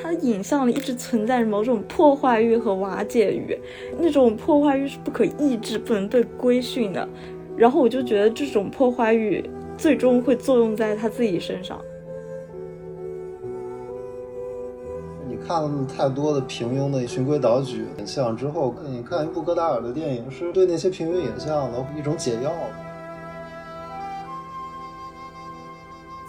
他的影像里一直存在着某种破坏欲和瓦解欲，那种破坏欲是不可抑制、不能被规训的。然后我就觉得这种破坏欲最终会作用在他自己身上。你看了太多的平庸的循规蹈矩影像之后，你看一部戈达尔的电影，是对那些平庸影像的一种解药。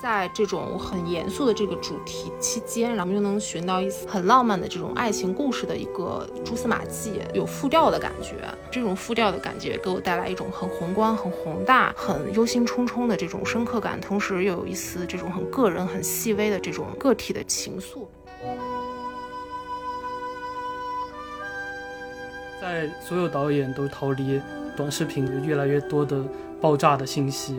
在这种很严肃的这个主题期间，然后又能寻到一丝很浪漫的这种爱情故事的一个蛛丝马迹，有复调的感觉。这种复调的感觉给我带来一种很宏观、很宏大、很忧心忡忡的这种深刻感，同时又有一丝这种很个人、很细微的这种个体的情愫。在所有导演都逃离短视频，越来越多的爆炸的信息。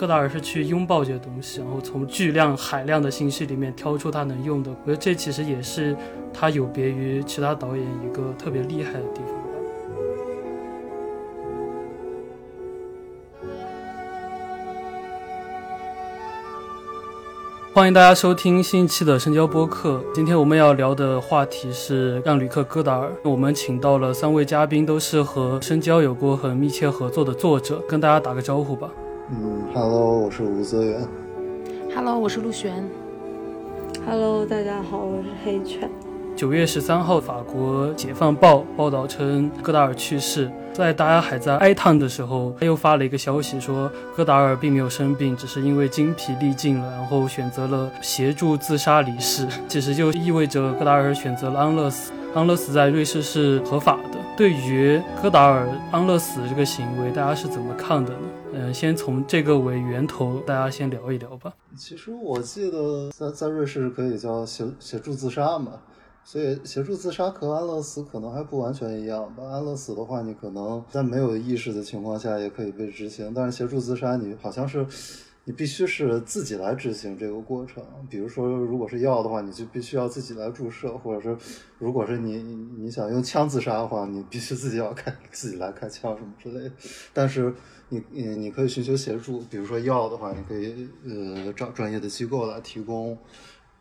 戈达尔是去拥抱这些东西，然后从巨量海量的信息里面挑出他能用的。我觉得这其实也是他有别于其他导演一个特别厉害的地方。欢迎大家收听新一期的深交播客。今天我们要聊的话题是让·吕克·戈达尔。我们请到了三位嘉宾，都是和深交有过很密切合作的作者，跟大家打个招呼吧。嗯，Hello，我是吴泽源。Hello，我是陆璇。Hello，大家好，我是黑犬。九月十三号，法国《解放报》报道称戈达尔去世，在大家还在哀叹的时候，他又发了一个消息说戈达尔并没有生病，只是因为精疲力尽了，然后选择了协助自杀离世。其实就意味着戈达尔选择了安乐死。安乐死在瑞士是合法的。对于戈达尔安乐死这个行为，大家是怎么看的呢？嗯，先从这个为源头，大家先聊一聊吧。其实我记得在在瑞士可以叫协协助自杀嘛，所以协助自杀和安乐死可能还不完全一样吧。安乐死的话，你可能在没有意识的情况下也可以被执行，但是协助自杀，你好像是。你必须是自己来执行这个过程，比如说，如果是药的话，你就必须要自己来注射，或者是，如果是你你想用枪自杀的话，你必须自己要开自己来开枪什么之类的。但是你你你可以寻求协助，比如说药的话，你可以呃找专业的机构来提供。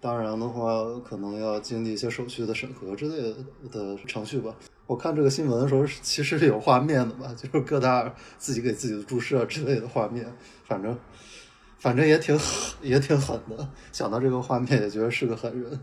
当然的话，可能要经历一些手续的审核之类的的程序吧。我看这个新闻的时候，其实是有画面的吧，就是各大自己给自己的注射之类的画面，反正。反正也挺狠，也挺狠的。想到这个画面，也觉得是个狠人。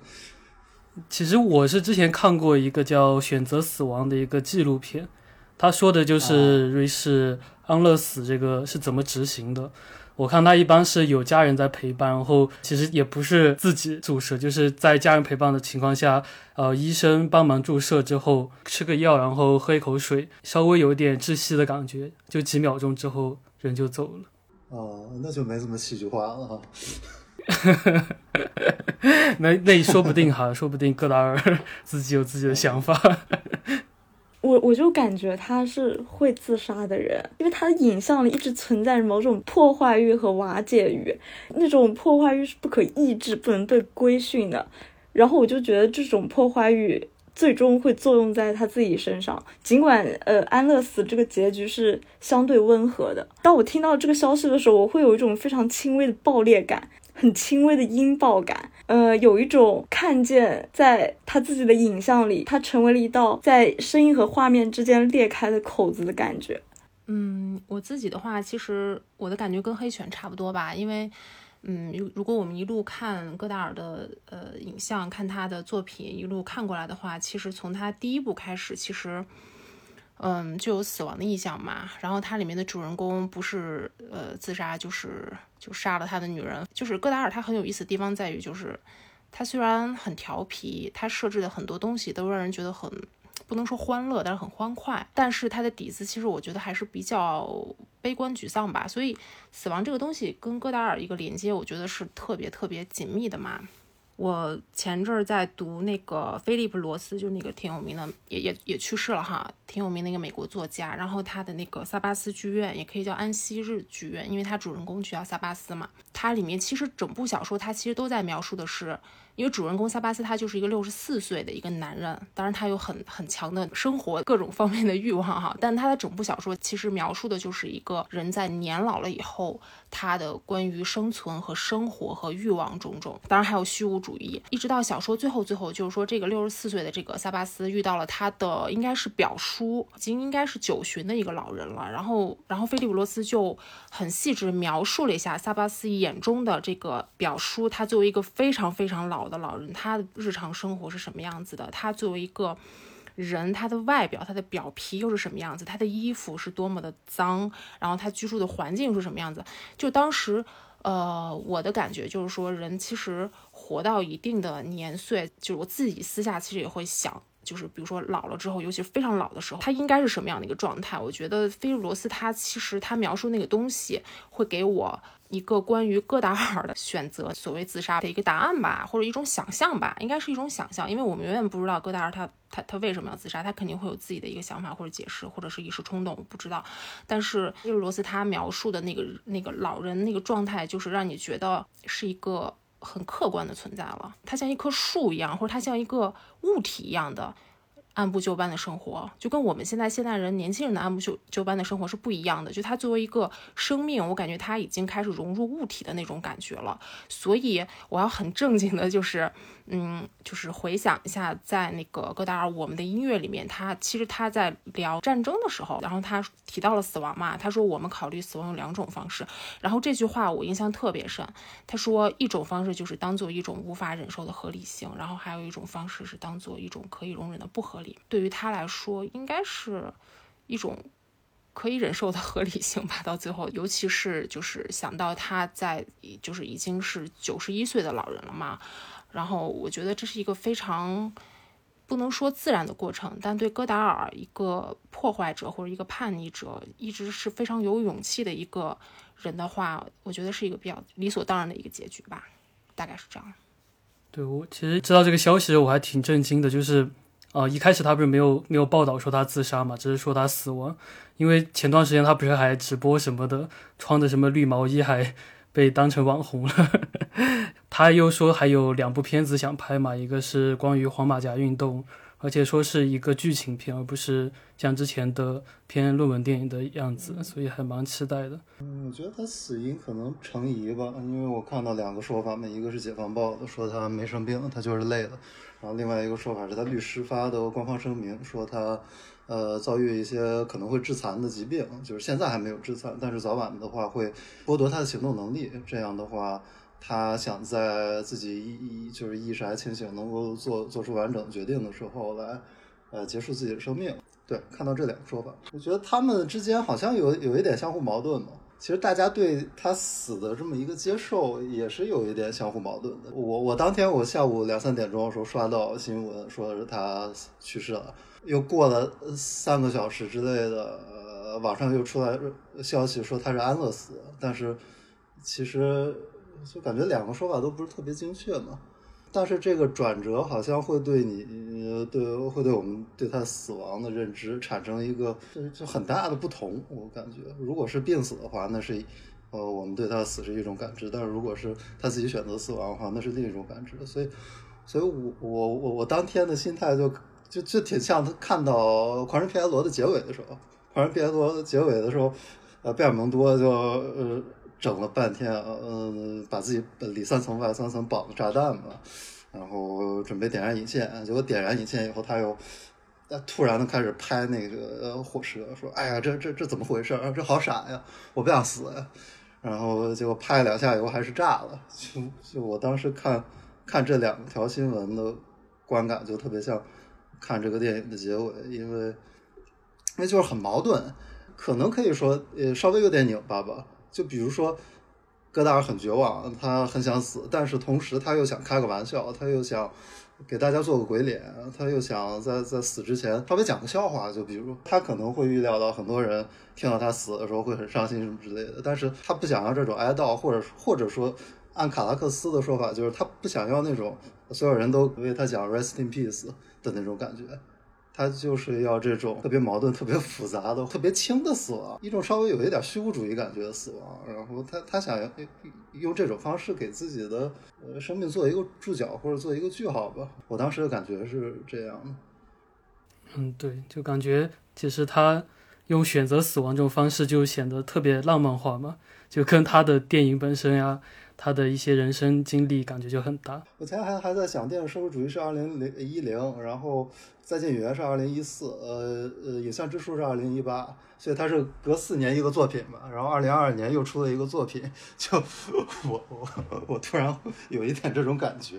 其实我是之前看过一个叫《选择死亡》的一个纪录片，他说的就是瑞士安乐死这个是怎么执行的。我看他一般是有家人在陪伴，然后其实也不是自己注射，就是在家人陪伴的情况下，呃，医生帮忙注射之后，吃个药，然后喝一口水，稍微有点窒息的感觉，就几秒钟之后人就走了。哦，那就没什么戏剧化了哈。那那说不定哈，说不定戈达尔自己有自己的想法。我我就感觉他是会自杀的人，因为他的影像里一直存在着某种破坏欲和瓦解欲，那种破坏欲是不可抑制、不能被规训的。然后我就觉得这种破坏欲。最终会作用在他自己身上，尽管呃安乐死这个结局是相对温和的。当我听到这个消息的时候，我会有一种非常轻微的爆裂感，很轻微的音爆感，呃，有一种看见在他自己的影像里，他成为了一道在声音和画面之间裂开的口子的感觉。嗯，我自己的话，其实我的感觉跟黑犬差不多吧，因为。嗯，如如果我们一路看戈达尔的呃影像，看他的作品一路看过来的话，其实从他第一部开始，其实嗯就有死亡的意象嘛。然后它里面的主人公不是呃自杀，就是就杀了他的女人。就是戈达尔他很有意思的地方在于，就是他虽然很调皮，他设置的很多东西都让人觉得很。不能说欢乐，但是很欢快。但是他的底子其实我觉得还是比较悲观沮丧吧。所以死亡这个东西跟戈达尔一个连接，我觉得是特别特别紧密的嘛。我前阵儿在读那个菲利普罗斯，就那个挺有名的，也也也去世了哈，挺有名的一个美国作家。然后他的那个萨巴斯剧院，也可以叫安息日剧院，因为他主人公就叫萨巴斯嘛。它里面其实整部小说，它其实都在描述的是。因为主人公萨巴斯他就是一个六十四岁的一个男人，当然他有很很强的生活各种方面的欲望哈，但他的整部小说其实描述的就是一个人在年老了以后，他的关于生存和生活和欲望种种，当然还有虚无主义，一直到小说最后最后，就是说这个六十四岁的这个萨巴斯遇到了他的应该是表叔，已经应该是九旬的一个老人了。然后，然后菲利普罗斯就很细致描述了一下萨巴斯眼中的这个表叔，他作为一个非常非常老的老人，他的日常生活是什么样子的？他作为一个人，他的外表，他的表皮又是什么样子？他的衣服是多么的脏，然后他居住的环境是什么样子？就当时。呃，我的感觉就是说，人其实活到一定的年岁，就是我自己私下其实也会想，就是比如说老了之后，尤其非常老的时候，他应该是什么样的一个状态？我觉得菲利罗斯他其实他描述那个东西，会给我一个关于戈达尔的选择所谓自杀的一个答案吧，或者一种想象吧，应该是一种想象，因为我们永远不知道戈达尔他。他他为什么要自杀？他肯定会有自己的一个想法或者解释，或者是一时冲动，我不知道。但是菲尔罗斯他描述的那个那个老人那个状态，就是让你觉得是一个很客观的存在了。它像一棵树一样，或者它像一个物体一样的。按部就班的生活，就跟我们现在现代人年轻人的按部就就班的生活是不一样的。就他作为一个生命，我感觉他已经开始融入物体的那种感觉了。所以我要很正经的，就是，嗯，就是回想一下，在那个戈达尔《我们的音乐》里面，他其实他在聊战争的时候，然后他提到了死亡嘛，他说我们考虑死亡有两种方式。然后这句话我印象特别深，他说一种方式就是当做一种无法忍受的合理性，然后还有一种方式是当做一种可以容忍的不合理。对于他来说，应该是一种可以忍受的合理性吧。到最后，尤其是就是想到他在就是已经是九十一岁的老人了嘛，然后我觉得这是一个非常不能说自然的过程，但对戈达尔一个破坏者或者一个叛逆者，一直是非常有勇气的一个人的话，我觉得是一个比较理所当然的一个结局吧，大概是这样。对我其实知道这个消息，我还挺震惊的，就是。啊，一开始他不是没有没有报道说他自杀嘛，只是说他死亡。因为前段时间他不是还直播什么的，穿的什么绿毛衣还被当成网红了。他又说还有两部片子想拍嘛，一个是关于黄马甲运动。而且说是一个剧情片，而不是像之前的偏论文电影的样子，所以还蛮期待的。嗯，我觉得他死因可能成疑吧，因为我看到两个说法嘛，一个是解放报的说他没生病，他就是累了，然后另外一个说法是他律师发的官方声明说他，呃，遭遇一些可能会致残的疾病，就是现在还没有致残，但是早晚的话会剥夺他的行动能力，这样的话。他想在自己意就是意识还清醒，能够做做出完整决定的时候来，呃，结束自己的生命。对，看到这两个说法，我觉得他们之间好像有有一点相互矛盾嘛。其实大家对他死的这么一个接受也是有一点相互矛盾的。我我当天我下午两三点钟的时候刷到新闻，说是他去世了，又过了三个小时之类的，呃，网上又出来消息说他是安乐死，但是其实。就感觉两个说法都不是特别精确嘛，但是这个转折好像会对你，对会对我们对他死亡的认知产生一个就就很大的不同。我感觉，如果是病死的话，那是呃我们对他死是一种感知；但是如果是他自己选择死亡的话，那是另一种感知。所以，所以我我我我当天的心态就就就挺像他看到《狂人皮埃罗》的结尾的时候，《狂人皮埃罗》的结尾的时候，呃，贝尔蒙多就呃。整了半天，嗯，把自己里三层外三层绑的炸弹嘛，然后准备点燃引线，结果点燃引线以后，他又突然的开始拍那个火车，说：“哎呀，这这这怎么回事？这好傻呀！我不想死呀！”然后结果拍两下以后还是炸了。就就我当时看看这两条新闻的观感，就特别像看这个电影的结尾，因为因为就是很矛盾，可能可以说呃稍微有点拧巴吧。就比如说，戈达尔很绝望，他很想死，但是同时他又想开个玩笑，他又想给大家做个鬼脸，他又想在在死之前稍微讲个笑话。就比如他可能会预料到很多人听到他死的时候会很伤心什么之类的，但是他不想要这种哀悼，或者或者说按卡拉克斯的说法，就是他不想要那种所有人都为他讲 rest in peace 的那种感觉。他就是要这种特别矛盾、特别复杂的、特别轻的死亡，一种稍微有一点虚无主义感觉的死亡。然后他他想要用这种方式给自己的呃生命做一个注脚或者做一个句号吧。我当时的感觉是这样。嗯，对，就感觉其实他用选择死亡这种方式就显得特别浪漫化嘛，就跟他的电影本身呀，他的一些人生经历感觉就很大。我前还还在想，电影社会主义是二零零一零，然后再见演员是二零一四，呃呃，影像之书是二零一八，所以它是隔四年一个作品嘛。然后二零二二年又出了一个作品，就我我我突然有一点这种感觉，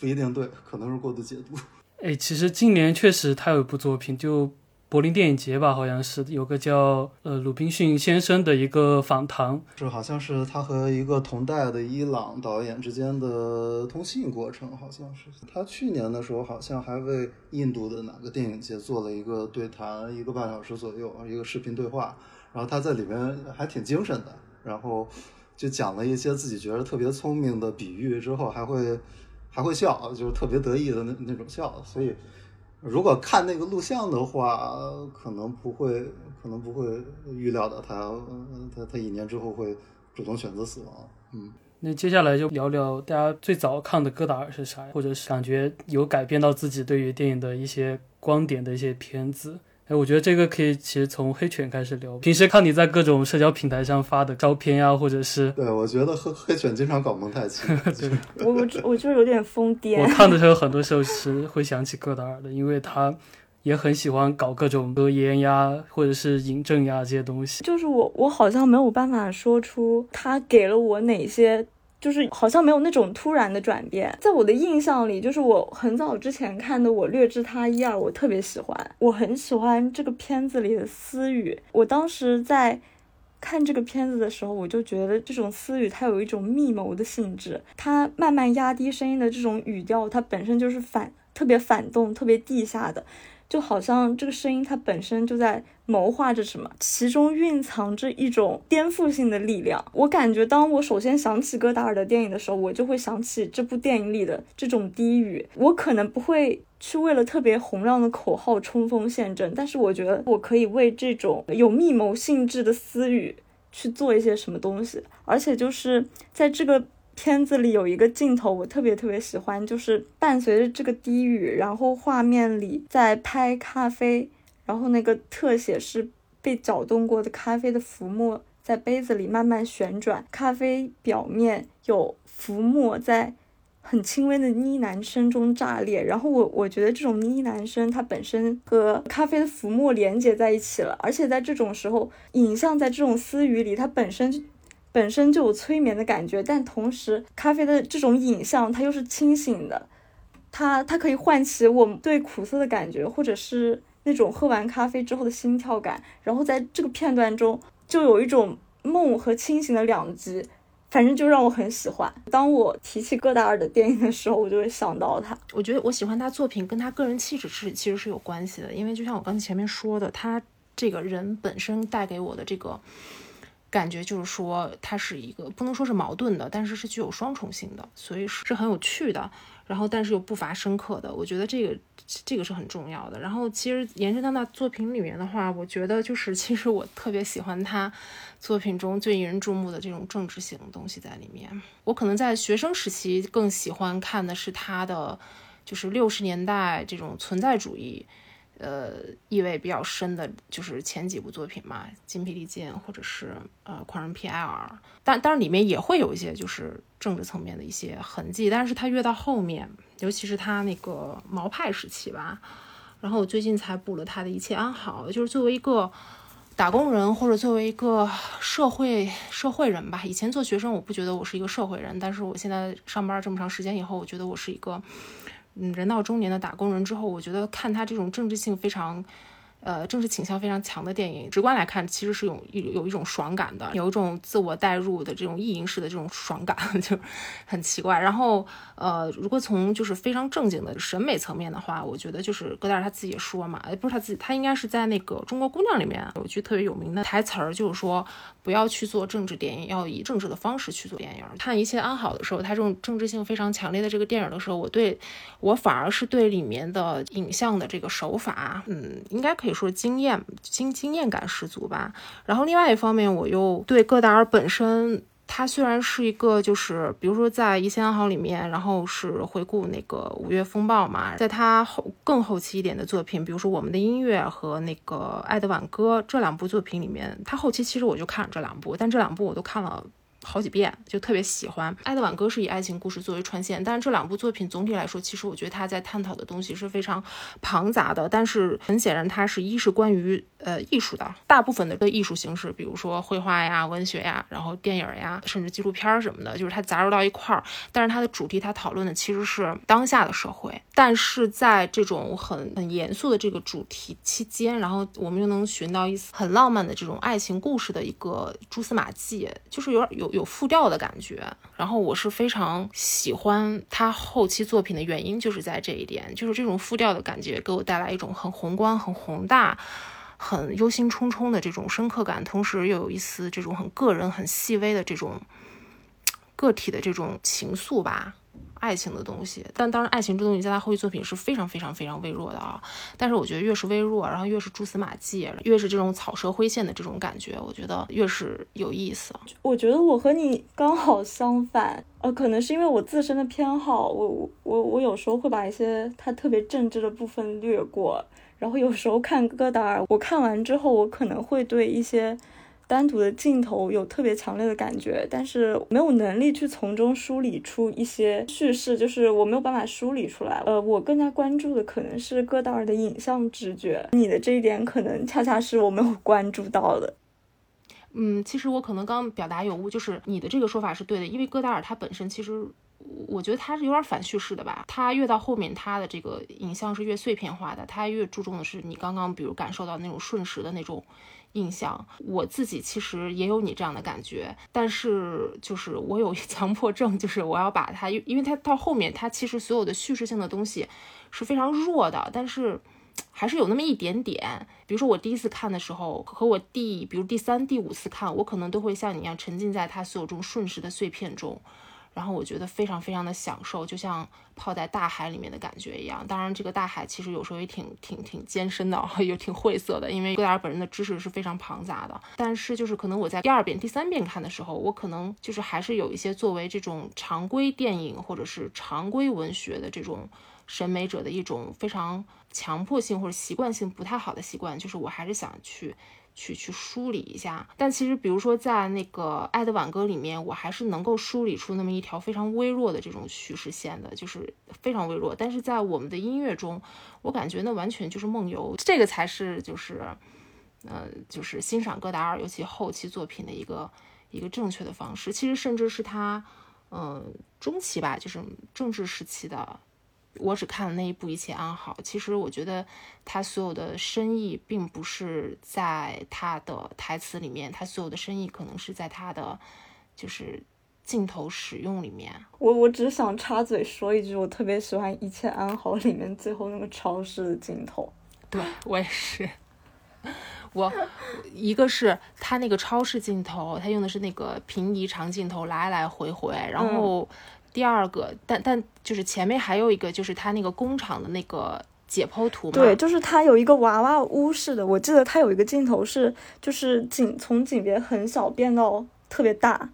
不一定对，可能是过度解读。哎，其实今年确实他有一部作品，就柏林电影节吧，好像是有个叫呃鲁滨逊先生的一个访谈，是好像是他和一个同代的伊朗导演之间的通信过程，好像是他去年的时候好像还为印度的哪个电影节做了一个对谈，一个半小时左右，一个视频对话，然后他在里面还挺精神的，然后就讲了一些自己觉得特别聪明的比喻，之后还会。还会笑，就是特别得意的那那种笑。所以，如果看那个录像的话，可能不会，可能不会预料到他，他他一年之后会主动选择死亡。嗯，那接下来就聊聊大家最早看的戈达尔是啥，或者是感觉有改变到自己对于电影的一些观点的一些片子。哎，我觉得这个可以，其实从黑犬开始聊。平时看你在各种社交平台上发的照片呀，或者是……对，我觉得黑黑犬经常搞蒙太奇。对，我我我就有点疯癫。我看的时候，很多时候是会想起戈达尔的，因为他也很喜欢搞各种格言呀，或者是引证呀这些东西。就是我，我好像没有办法说出他给了我哪些。就是好像没有那种突然的转变，在我的印象里，就是我很早之前看的《我略知他一二》，我特别喜欢，我很喜欢这个片子里的私语。我当时在看这个片子的时候，我就觉得这种私语它有一种密谋的性质，它慢慢压低声音的这种语调，它本身就是反特别反动、特别地下的。就好像这个声音它本身就在谋划着什么，其中蕴藏着一种颠覆性的力量。我感觉，当我首先想起戈达尔的电影的时候，我就会想起这部电影里的这种低语。我可能不会去为了特别洪亮的口号冲锋陷阵，但是我觉得我可以为这种有密谋性质的私语去做一些什么东西。而且就是在这个。片子里有一个镜头，我特别特别喜欢，就是伴随着这个低语，然后画面里在拍咖啡，然后那个特写是被搅动过的咖啡的浮沫在杯子里慢慢旋转，咖啡表面有浮沫在很轻微的呢喃声中炸裂，然后我我觉得这种呢喃声它本身和咖啡的浮沫连接在一起了，而且在这种时候，影像在这种私语里，它本身。本身就有催眠的感觉，但同时咖啡的这种影像它又是清醒的，它它可以唤起我对苦涩的感觉，或者是那种喝完咖啡之后的心跳感。然后在这个片段中，就有一种梦和清醒的两极，反正就让我很喜欢。当我提起戈达尔的电影的时候，我就会想到他。我觉得我喜欢他作品跟他个人气质是其实是有关系的，因为就像我刚才前面说的，他这个人本身带给我的这个。感觉就是说，它是一个不能说是矛盾的，但是是具有双重性的，所以是是很有趣的。然后，但是又不乏深刻的，我觉得这个这个是很重要的。然后，其实延伸到那作品里面的话，我觉得就是其实我特别喜欢他作品中最引人注目的这种政治性的东西在里面。我可能在学生时期更喜欢看的是他的，就是六十年代这种存在主义。呃，意味比较深的就是前几部作品嘛，《精疲力尽》或者是呃《狂人 P L》，但当然里面也会有一些就是政治层面的一些痕迹，但是他越到后面，尤其是他那个毛派时期吧，然后我最近才补了他的一切安好，就是作为一个打工人或者作为一个社会社会人吧，以前做学生我不觉得我是一个社会人，但是我现在上班这么长时间以后，我觉得我是一个。嗯，人到中年的打工人之后，我觉得看他这种政治性非常。呃，政治倾向非常强的电影，直观来看，其实是有有有一种爽感的，有一种自我代入的这种意淫式的这种爽感，就很奇怪。然后，呃，如果从就是非常正经的审美层面的话，我觉得就是戈达尔他自己也说嘛，不是他自己，他应该是在那个《中国姑娘》里面有句特别有名的台词儿，就是说不要去做政治电影，要以政治的方式去做电影。看《一切安好》的时候，他这种政治性非常强烈的这个电影的时候，我对我反而是对里面的影像的这个手法，嗯，应该可以。说经验经经验感十足吧，然后另外一方面，我又对戈达尔本身，他虽然是一个就是比如说在《一切安好》里面，然后是回顾那个五月风暴嘛，在他后更后期一点的作品，比如说《我们的音乐》和那个《爱的挽歌》这两部作品里面，他后期其实我就看了这两部，但这两部我都看了。好几遍，就特别喜欢。《爱的挽歌》是以爱情故事作为穿线，但是这两部作品总体来说，其实我觉得他在探讨的东西是非常庞杂的。但是很显然，它是一是关于呃艺术的，大部分的的艺术形式，比如说绘画呀、文学呀，然后电影呀，甚至纪录片什么的，就是它杂糅到一块儿。但是它的主题，它讨论的其实是当下的社会。但是在这种很很严肃的这个主题期间，然后我们又能寻到一丝很浪漫的这种爱情故事的一个蛛丝马迹，就是有点有有复调的感觉。然后我是非常喜欢他后期作品的原因，就是在这一点，就是这种复调的感觉给我带来一种很宏观、很宏大、很忧心忡忡的这种深刻感，同时又有一丝这种很个人、很细微的这种 个体的这种情愫吧。爱情的东西，但当然，爱情这东西在他后期作品是非常非常非常微弱的啊。但是我觉得越是微弱，然后越是蛛丝马迹，越是这种草蛇灰线的这种感觉，我觉得越是有意思。我觉得我和你刚好相反，呃，可能是因为我自身的偏好，我我我有时候会把一些他特别政治的部分略过，然后有时候看戈达尔，我看完之后，我可能会对一些。单独的镜头有特别强烈的感觉，但是没有能力去从中梳理出一些叙事，就是我没有办法梳理出来。呃，我更加关注的可能是戈达尔的影像直觉，你的这一点可能恰恰是我没有关注到的。嗯，其实我可能刚表达有误，就是你的这个说法是对的，因为戈达尔他本身其实，我觉得他是有点反叙事的吧。他越到后面，他的这个影像是越碎片化的，他越注重的是你刚刚比如感受到那种瞬时的那种。印象，我自己其实也有你这样的感觉，但是就是我有强迫症，就是我要把它，因为它到后面，它其实所有的叙事性的东西是非常弱的，但是还是有那么一点点。比如说我第一次看的时候，和我第，比如第三、第五次看，我可能都会像你一样沉浸在它所有这种瞬时的碎片中。然后我觉得非常非常的享受，就像泡在大海里面的感觉一样。当然，这个大海其实有时候也挺挺挺艰深的，也挺晦涩的，因为戈达尔本人的知识是非常庞杂的。但是就是可能我在第二遍、第三遍看的时候，我可能就是还是有一些作为这种常规电影或者是常规文学的这种审美者的一种非常强迫性或者习惯性不太好的习惯，就是我还是想去。去去梳理一下，但其实比如说在那个《爱的挽歌》里面，我还是能够梳理出那么一条非常微弱的这种叙事线的，就是非常微弱。但是在我们的音乐中，我感觉那完全就是梦游，这个才是就是，呃，就是欣赏戈达尔尤其后期作品的一个一个正确的方式。其实甚至是他，嗯，中期吧，就是政治时期的。我只看了那一部《一切安好》，其实我觉得他所有的深意并不是在他的台词里面，他所有的深意可能是在他的就是镜头使用里面。我我只想插嘴说一句，我特别喜欢《一切安好》里面最后那个超市的镜头。对我也是，我一个是他那个超市镜头，他用的是那个平移长镜头，来来回回，然后。第二个，但但就是前面还有一个，就是他那个工厂的那个解剖图嘛。对，就是他有一个娃娃屋似的，我记得他有一个镜头是，就是景从景别很小变到特别大，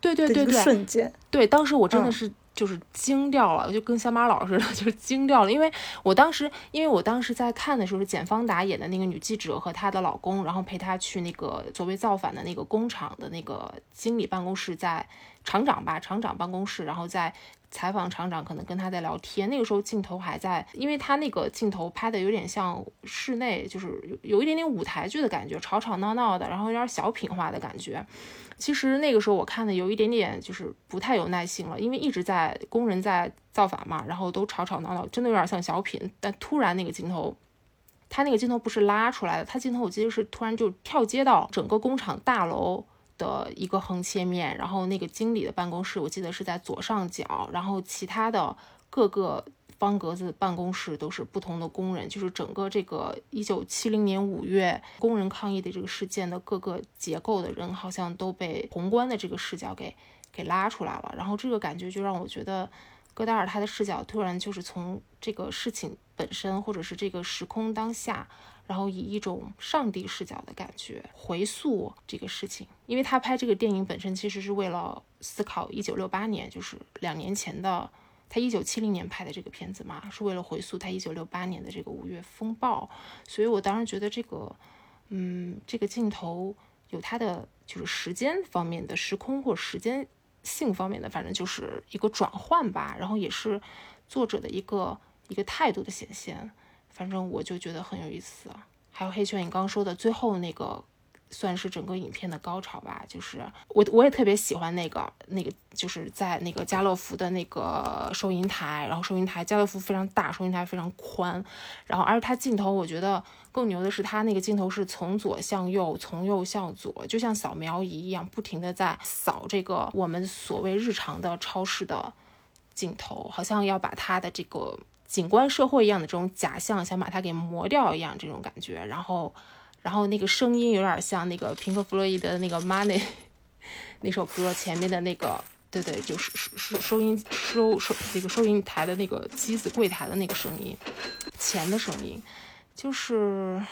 对对对对，瞬间。对，当时我真的是就是惊掉了，就跟乡巴佬似的，就是惊掉了，因为我当时，因为我当时在看的时候是简方达演的那个女记者和她的老公，然后陪她去那个所谓造反的那个工厂的那个经理办公室在。厂长吧，厂长办公室，然后在采访厂长，可能跟他在聊天。那个时候镜头还在，因为他那个镜头拍的有点像室内，就是有有一点点舞台剧的感觉，吵吵闹闹的，然后有点小品化的感觉。其实那个时候我看的有一点点就是不太有耐心了，因为一直在工人在造反嘛，然后都吵吵闹闹，真的有点像小品。但突然那个镜头，他那个镜头不是拉出来的，他镜头我记得是突然就跳接到整个工厂大楼。的一个横切面，然后那个经理的办公室，我记得是在左上角，然后其他的各个方格子办公室都是不同的工人，就是整个这个一九七零年五月工人抗议的这个事件的各个结构的人，好像都被宏观的这个视角给给拉出来了，然后这个感觉就让我觉得，戈达尔他的视角突然就是从这个事情本身，或者是这个时空当下。然后以一种上帝视角的感觉回溯这个事情，因为他拍这个电影本身其实是为了思考一九六八年，就是两年前的他一九七零年拍的这个片子嘛，是为了回溯他一九六八年的这个五月风暴。所以我当时觉得这个，嗯，这个镜头有它的就是时间方面的时空或时间性方面的，反正就是一个转换吧。然后也是作者的一个一个态度的显现，反正我就觉得很有意思。还有黑圈，你刚刚说的最后那个。算是整个影片的高潮吧，就是我我也特别喜欢那个那个，就是在那个家乐福的那个收银台，然后收银台家乐福非常大，收银台非常宽，然后而且它镜头我觉得更牛的是它那个镜头是从左向右，从右向左，就像扫描仪一样，不停的在扫这个我们所谓日常的超市的镜头，好像要把它的这个景观社会一样的这种假象，想把它给磨掉一样这种感觉，然后。然后那个声音有点像那个平克·弗洛伊德的那个《Money》那首歌前面的那个，对对，就是收收收音收收那个收银台的那个机子柜台的那个声音，钱的声音，就是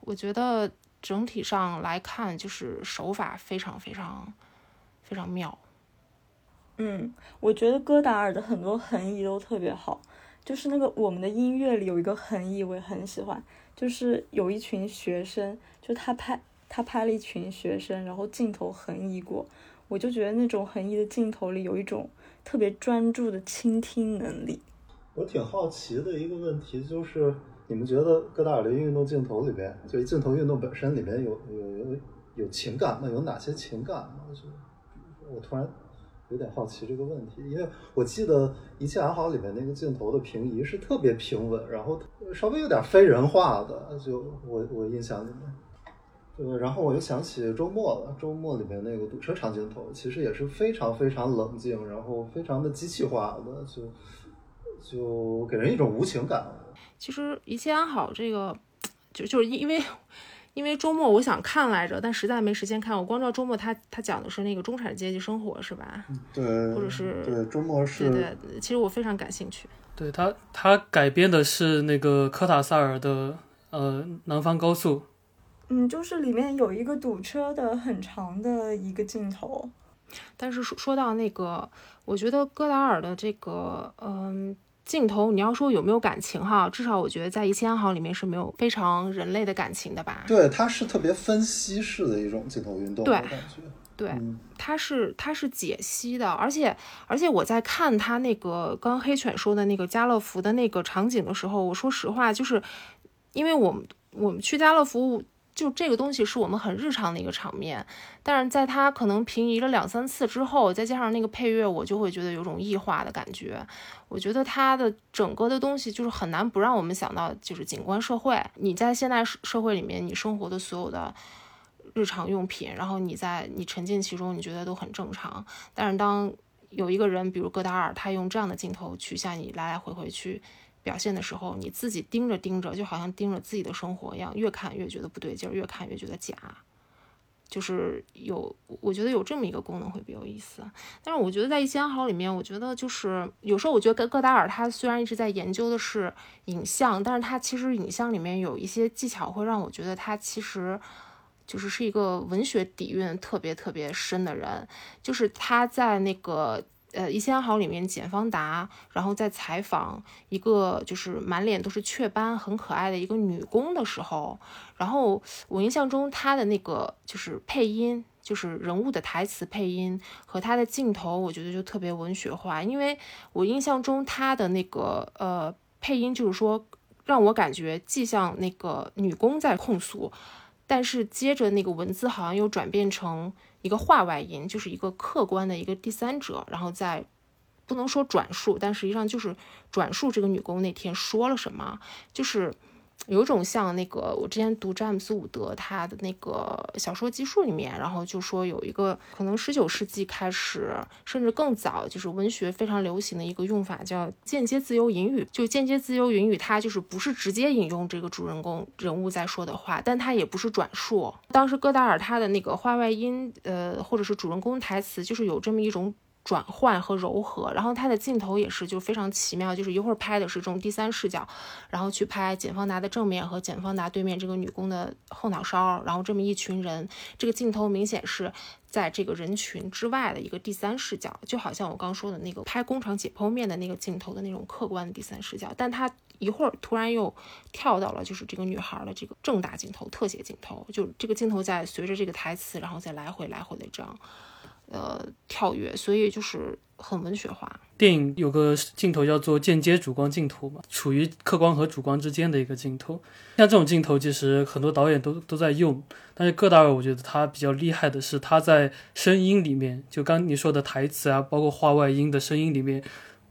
我觉得整体上来看，就是手法非常非常非常妙。嗯，我觉得戈达尔的很多横移都特别好，就是那个我们的音乐里有一个横移，我也很喜欢。就是有一群学生，就他拍他拍了一群学生，然后镜头横移过，我就觉得那种横移的镜头里有一种特别专注的倾听能力。我挺好奇的一个问题就是，你们觉得戈达尔的运动镜头里边，就镜头运动本身里面有有有有情感吗？有哪些情感吗？就我突然。有点好奇这个问题，因为我记得《一切安好》里面那个镜头的平移是特别平稳，然后稍微有点非人化的，就我我印象里面。呃，然后我又想起周末了，周末里面那个堵车长镜头，其实也是非常非常冷静，然后非常的机器化的，就就给人一种无情感。其实《一切安好》这个，就就是因为。因为周末我想看来着，但实在没时间看。我光知道周末他他讲的是那个中产阶级生活，是吧？对，或者是对周末是。对对，其实我非常感兴趣。对他，他改编的是那个科塔萨尔的呃《南方高速》。嗯，就是里面有一个堵车的很长的一个镜头。但是说说到那个，我觉得戈达尔的这个嗯。镜头，你要说有没有感情哈？至少我觉得在《一切安好》里面是没有非常人类的感情的吧？对，它是特别分析式的一种镜头运动的感觉。对，它是它是解析的，而且而且我在看他那个刚黑犬说的那个家乐福的那个场景的时候，我说实话，就是因为我们我们去家乐福。就这个东西是我们很日常的一个场面，但是在它可能平移了两三次之后，再加上那个配乐，我就会觉得有种异化的感觉。我觉得它的整个的东西就是很难不让我们想到，就是景观社会。你在现代社会里面，你生活的所有的日常用品，然后你在你沉浸其中，你觉得都很正常。但是当有一个人，比如戈达尔，他用这样的镜头取下你来来回回去。表现的时候，你自己盯着盯着，就好像盯着自己的生活一样，越看越觉得不对劲儿，越看越觉得假。就是有，我觉得有这么一个功能会比较有意思。但是我觉得在《一千好》里面，我觉得就是有时候我觉得戈达尔他虽然一直在研究的是影像，但是他其实影像里面有一些技巧会让我觉得他其实就是是一个文学底蕴特别特别深的人。就是他在那个。呃，《一千好》里面简方达，然后在采访一个就是满脸都是雀斑、很可爱的一个女工的时候，然后我印象中她的那个就是配音，就是人物的台词配音和她的镜头，我觉得就特别文学化，因为我印象中她的那个呃配音就是说让我感觉既像那个女工在控诉，但是接着那个文字好像又转变成。一个话外音，就是一个客观的一个第三者，然后再不能说转述，但实际上就是转述这个女工那天说了什么，就是。有种像那个，我之前读詹姆斯·伍德他的那个小说集数里面，然后就说有一个可能十九世纪开始，甚至更早，就是文学非常流行的一个用法，叫间接自由引语。就间接自由引语，它就是不是直接引用这个主人公人物在说的话，但它也不是转述。当时戈达尔他的那个话外音，呃，或者是主人公台词，就是有这么一种。转换和柔和，然后它的镜头也是就非常奇妙，就是一会儿拍的是这种第三视角，然后去拍简方达的正面和简方达对面这个女工的后脑勺，然后这么一群人，这个镜头明显是在这个人群之外的一个第三视角，就好像我刚说的那个拍工厂解剖面的那个镜头的那种客观的第三视角，但它一会儿突然又跳到了就是这个女孩的这个正大镜头、特写镜头，就这个镜头在随着这个台词，然后再来回来回的这样。呃，跳跃，所以就是很文学化。电影有个镜头叫做间接主光镜头嘛，处于客观和主光之间的一个镜头。像这种镜头，其实很多导演都都在用。但是戈达尔，我觉得他比较厉害的是，他在声音里面，就刚你说的台词啊，包括话外音的声音里面，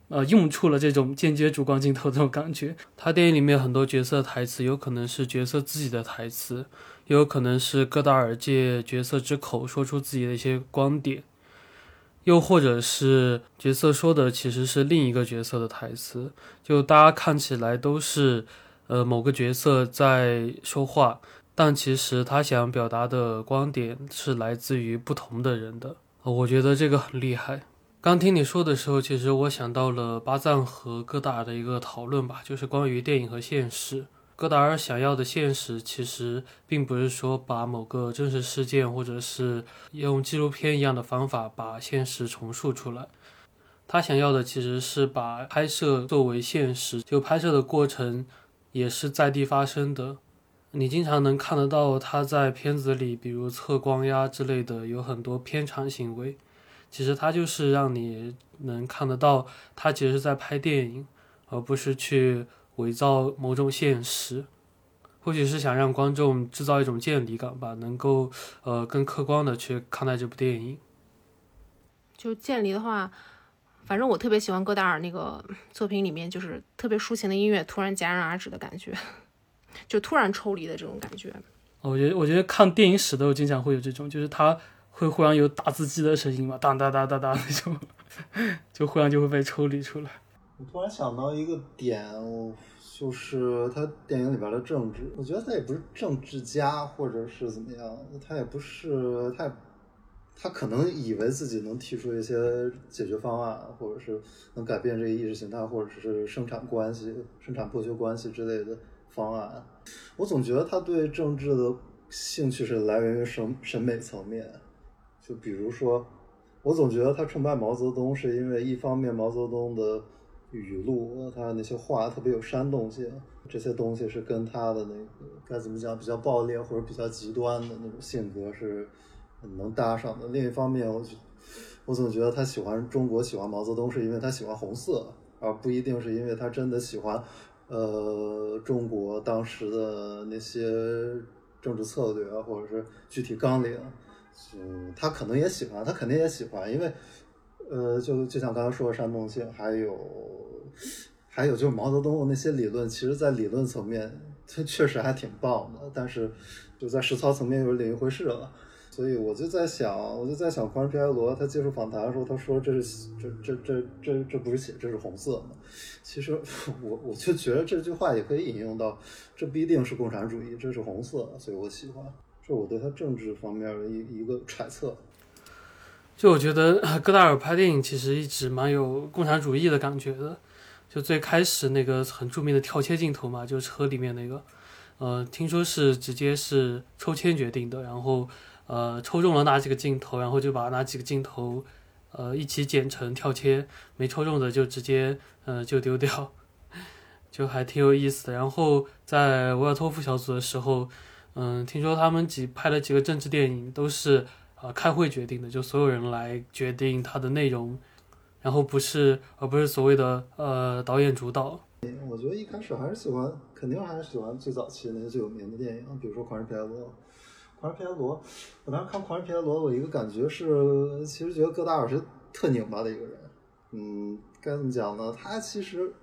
呃，用出了这种间接主光镜头这种感觉。他电影里面很多角色台词，有可能是角色自己的台词，也有可能是戈达尔借角色之口说出自己的一些观点。又或者是角色说的其实是另一个角色的台词，就大家看起来都是，呃，某个角色在说话，但其实他想表达的观点是来自于不同的人的。我觉得这个很厉害。刚听你说的时候，其实我想到了巴赞和戈达尔的一个讨论吧，就是关于电影和现实。戈达尔想要的现实，其实并不是说把某个真实事件，或者是用纪录片一样的方法把现实重塑出来。他想要的其实是把拍摄作为现实，就拍摄的过程也是在地发生的。你经常能看得到他在片子里，比如测光压之类的，有很多偏长行为。其实他就是让你能看得到，他其实是在拍电影，而不是去。伪造某种现实，或许是想让观众制造一种见离感吧，能够呃更客观的去看待这部电影。就见离的话，反正我特别喜欢戈达尔那个作品里面，就是特别抒情的音乐突然戛然而止的感觉，就突然抽离的这种感觉。我觉得，我觉得看电影史都经常会有这种，就是他会忽然有打字机的声音嘛，当当当当当那种，就忽然就会被抽离出来。我突然想到一个点，就是他电影里边的政治，我觉得他也不是政治家，或者是怎么样，他也不是他，他可能以为自己能提出一些解决方案，或者是能改变这个意识形态，或者是生产关系、生产剥削关系之类的方案。我总觉得他对政治的兴趣是来源于审审美层面，就比如说，我总觉得他崇拜毛泽东，是因为一方面毛泽东的。语录，他那些话特别有煽动性，这些东西是跟他的那个该怎么讲，比较暴烈或者比较极端的那种性格是能搭上的。另一方面，我我总觉得他喜欢中国，喜欢毛泽东，是因为他喜欢红色，而不一定是因为他真的喜欢呃中国当时的那些政治策略啊，或者是具体纲领。嗯，他可能也喜欢，他肯定也喜欢，因为。呃，就就像刚才说的煽动性，还有还有就是毛泽东的那些理论，其实，在理论层面，它确实还挺棒的，但是就在实操层面又是另一回事了。所以我就在想，我就在想，狂人皮埃罗他接受访谈的时候，他说这是这这这这这不是血，这是红色嘛？其实我我就觉得这句话也可以引用到，这不一定是共产主义，这是红色，所以我喜欢，这是我对他政治方面的一一个揣测。就我觉得戈达尔拍电影其实一直蛮有共产主义的感觉的，就最开始那个很著名的跳切镜头嘛，就车里面那个，呃，听说是直接是抽签决定的，然后呃抽中了哪几个镜头，然后就把哪几个镜头呃一起剪成跳切，没抽中的就直接呃就丢掉，就还挺有意思的。然后在维尔托夫小组的时候，嗯，听说他们几拍了几个政治电影都是。啊，开会决定的，就所有人来决定它的内容，然后不是，而不是所谓的呃导演主导。我觉得一开始还是喜欢，肯定还是喜欢最早期那些最有名的电影，比如说《狂人皮埃罗》。《狂人皮埃罗》，我当时看《狂人皮埃罗》，我一个感觉是，其实觉得戈达尔是特拧巴的一个人。嗯，该怎么讲呢？他其实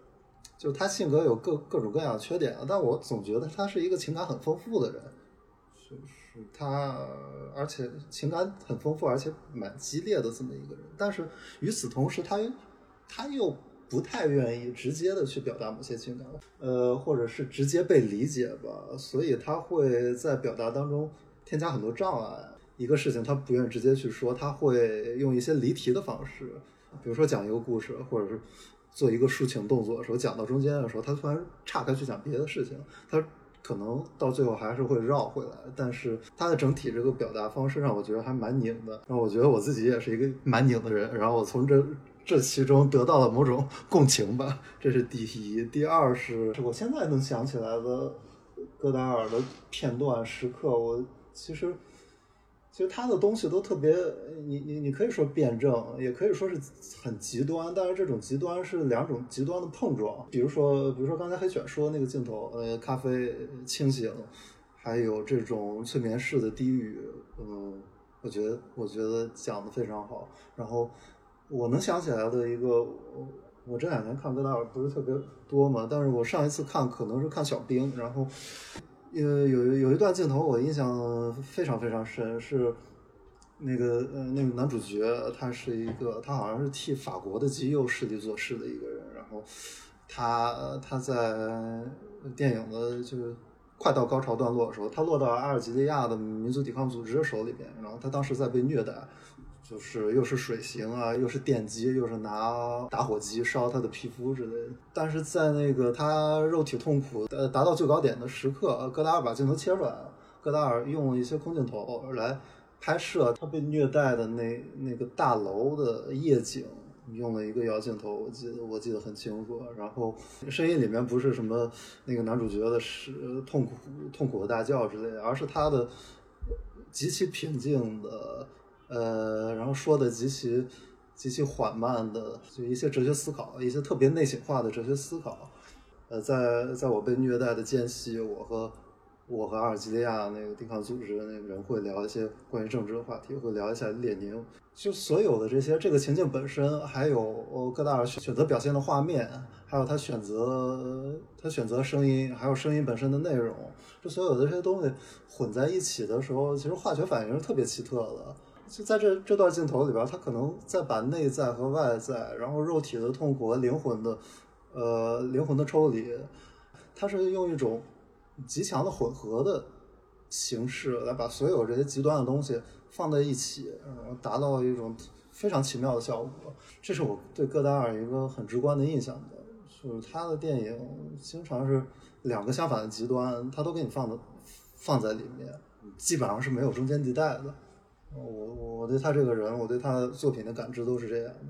就他性格有各各种各样的缺点，但我总觉得他是一个情感很丰富的人。他而且情感很丰富，而且蛮激烈的这么一个人，但是与此同时，他他又不太愿意直接的去表达某些情感，呃，或者是直接被理解吧，所以他会在表达当中添加很多障碍。一个事情他不愿意直接去说，他会用一些离题的方式，比如说讲一个故事，或者是做一个抒情动作的时候，讲到中间的时候，他突然岔开去讲别的事情，他可能到最后还是会绕回来，但是他的整体这个表达方式让我觉得还蛮拧的，让我觉得我自己也是一个蛮拧的人，然后我从这这其中得到了某种 共情吧，这是第一。第二是我现在能想起来的戈达尔的片段时刻，我其实。其实他的东西都特别，你你你可以说辩证，也可以说是很极端，但是这种极端是两种极端的碰撞。比如说，比如说刚才黑犬说那个镜头，呃，咖啡清醒，还有这种催眠式的低语，嗯，我觉得我觉得讲的非常好。然后我能想起来的一个，我这两年看戈达尔不是特别多嘛，但是我上一次看可能是看小兵，然后。呃，有有一段镜头我印象非常非常深，是那个呃那个男主角，他是一个他好像是替法国的极右势力做事的一个人，然后他他在电影的就是快到高潮段落的时候，他落到阿尔及利亚的民族抵抗组织手里边，然后他当时在被虐待。就是又是水刑啊，又是电击，又是拿打火机烧他的皮肤之类的。但是在那个他肉体痛苦呃达到最高点的时刻，戈达尔把镜头切出来了。戈达尔用一些空镜头来拍摄他被虐待的那那个大楼的夜景，用了一个摇镜头，我记得我记得很清楚。然后声音里面不是什么那个男主角的是痛苦痛苦的大叫之类的，而是他的极其平静的。呃，然后说的极其极其缓慢的，就一些哲学思考，一些特别内省化的哲学思考。呃，在在我被虐待的间隙，我和我和阿尔及利亚那个抵抗组织的那个人会聊一些关于政治的话题，会聊一下列宁。就所有的这些，这个情境本身，还有戈达尔选择表现的画面，还有他选择他选择声音，还有声音本身的内容，这所有的这些东西混在一起的时候，其实化学反应是特别奇特的。就在这这段镜头里边，他可能在把内在和外在，然后肉体的痛苦和灵魂的，呃，灵魂的抽离，他是用一种极强的混合的形式来把所有这些极端的东西放在一起，然后达到一种非常奇妙的效果。这是我对戈达尔一个很直观的印象的，就是他的电影经常是两个相反的极端，他都给你放的放在里面，基本上是没有中间地带的。我我对他这个人，我对他作品的感知都是这样的。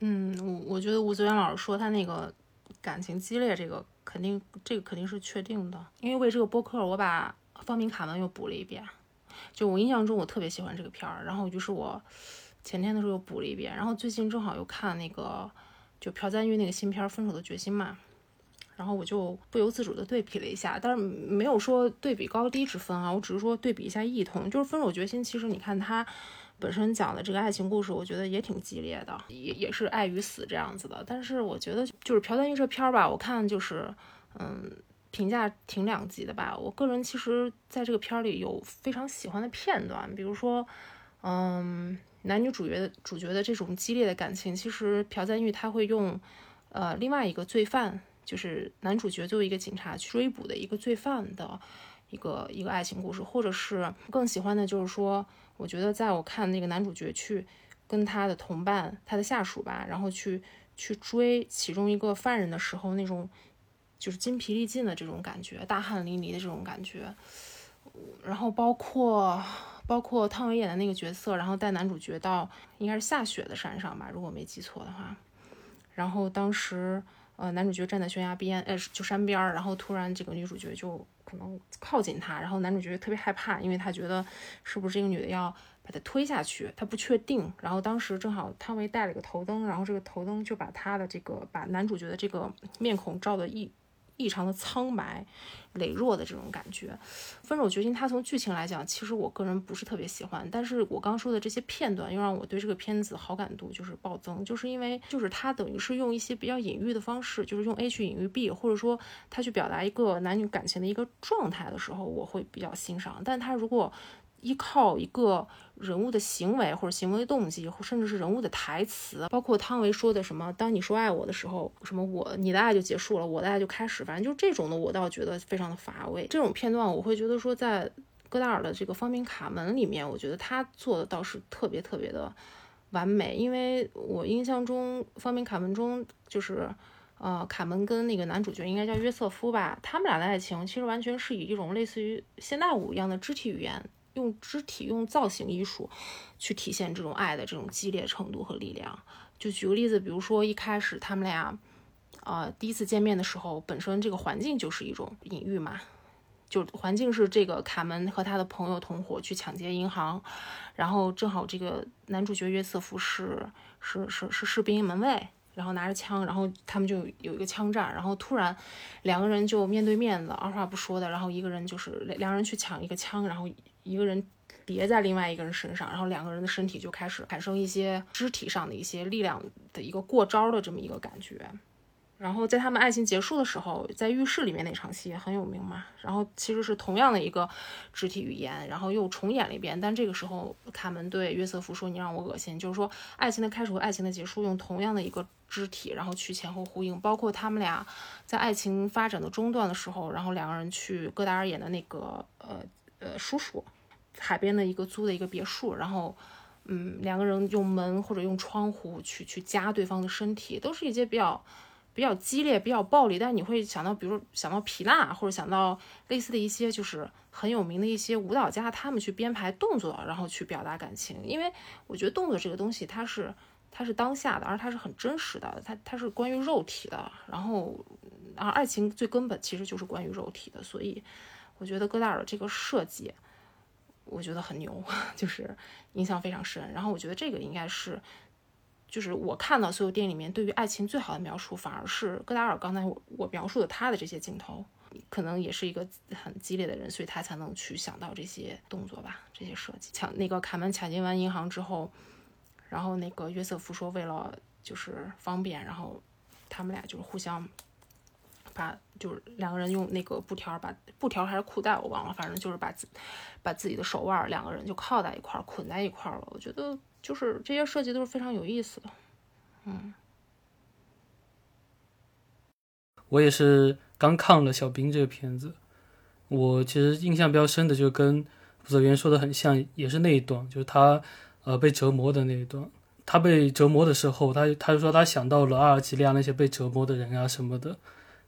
嗯，我我觉得吴泽源老师说他那个感情激烈，这个肯定这个肯定是确定的。因为为这个播客，我把方明卡门又补了一遍。就我印象中，我特别喜欢这个片儿，然后就是我前天的时候又补了一遍，然后最近正好又看那个就朴赞玉那个新片《分手的决心》嘛。然后我就不由自主的对比了一下，但是没有说对比高低之分啊，我只是说对比一下异同。就是《分手决心》，其实你看它本身讲的这个爱情故事，我觉得也挺激烈的，也也是爱与死这样子的。但是我觉得就是朴赞郁这片儿吧，我看就是嗯评价挺两极的吧。我个人其实在这个片儿里有非常喜欢的片段，比如说嗯男女主角的主角的这种激烈的感情，其实朴赞郁他会用呃另外一个罪犯。就是男主角作为一个警察去追捕的一个罪犯的一个一个爱情故事，或者是更喜欢的，就是说，我觉得在我看那个男主角去跟他的同伴、他的下属吧，然后去去追其中一个犯人的时候，那种就是筋疲力尽的这种感觉，大汗淋漓的这种感觉。然后包括包括汤唯演的那个角色，然后带男主角到应该是下雪的山上吧，如果没记错的话，然后当时。呃，男主角站在悬崖边，呃，就山边儿，然后突然这个女主角就可能靠近他，然后男主角特别害怕，因为他觉得是不是这个女的要把他推下去，他不确定。然后当时正好汤唯带了个头灯，然后这个头灯就把他的这个把男主角的这个面孔照的一。异常的苍白、羸弱的这种感觉，《分手决心》它从剧情来讲，其实我个人不是特别喜欢。但是我刚说的这些片段，又让我对这个片子好感度就是暴增，就是因为就是它等于是用一些比较隐喻的方式，就是用 A 去隐喻 B，或者说他去表达一个男女感情的一个状态的时候，我会比较欣赏。但他如果依靠一个人物的行为或者行为动机，或甚至是人物的台词，包括汤唯说的什么“当你说爱我的时候，什么我你的爱就结束了，我的爱就开始”，反正就这种的，我倒觉得非常的乏味。这种片段，我会觉得说，在戈达尔的这个《方明卡门》里面，我觉得他做的倒是特别特别的，完美，因为我印象中《方明卡门》中就是，呃，卡门跟那个男主角应该叫约瑟夫吧，他们俩的爱情其实完全是以一种类似于现代舞一样的肢体语言，用肢体用造型艺术去体现这种爱的这种激烈程度和力量。就举个例子，比如说一开始他们俩，呃，第一次见面的时候，本身这个环境就是一种隐喻嘛。就环境是这个卡门和他的朋友同伙去抢劫银行，然后正好这个男主角约瑟夫是是是是士兵门卫，然后拿着枪，然后他们就有一个枪战，然后突然两个人就面对面的，二话不说的，然后一个人就是两个人去抢一个枪，然后一个人叠在另外一个人身上，然后两个人的身体就开始产生一些肢体上的一些力量的一个过招的这么一个感觉。然后在他们爱情结束的时候，在浴室里面那场戏也很有名嘛。然后其实是同样的一个肢体语言，然后又重演了一遍。但这个时候，卡门对约瑟夫说：“你让我恶心。”就是说，爱情的开始和爱情的结束用同样的一个肢体，然后去前后呼应。包括他们俩在爱情发展的中段的时候，然后两个人去戈达尔演的那个呃呃叔叔海边的一个租的一个别墅，然后。嗯，两个人用门或者用窗户去去夹对方的身体，都是一些比较比较激烈、比较暴力，但你会想到，比如想到皮娜，或者想到类似的一些就是很有名的一些舞蹈家，他们去编排动作，然后去表达感情。因为我觉得动作这个东西，它是它是当下的，而它是很真实的，它它是关于肉体的。然后，而爱情最根本其实就是关于肉体的，所以我觉得戈达尔这个设计。我觉得很牛，就是印象非常深。然后我觉得这个应该是，就是我看到所有电影里面对于爱情最好的描述，反而是戈达尔刚才我我描述的他的这些镜头，可能也是一个很激烈的人，所以他才能去想到这些动作吧，这些设计。抢那个卡门抢劫完银行之后，然后那个约瑟夫说为了就是方便，然后他们俩就是互相。把就是两个人用那个布条，把布条还是裤带我忘了，反正就是把自把自己的手腕两个人就靠在一块儿，捆在一块儿了。我觉得就是这些设计都是非常有意思的。嗯，我也是刚看了《小兵》这个片子，我其实印象比较深的就跟负责员说的很像，也是那一段，就是他呃被折磨的那一段。他被折磨的时候，他他就说他想到了阿尔及利亚那些被折磨的人啊什么的。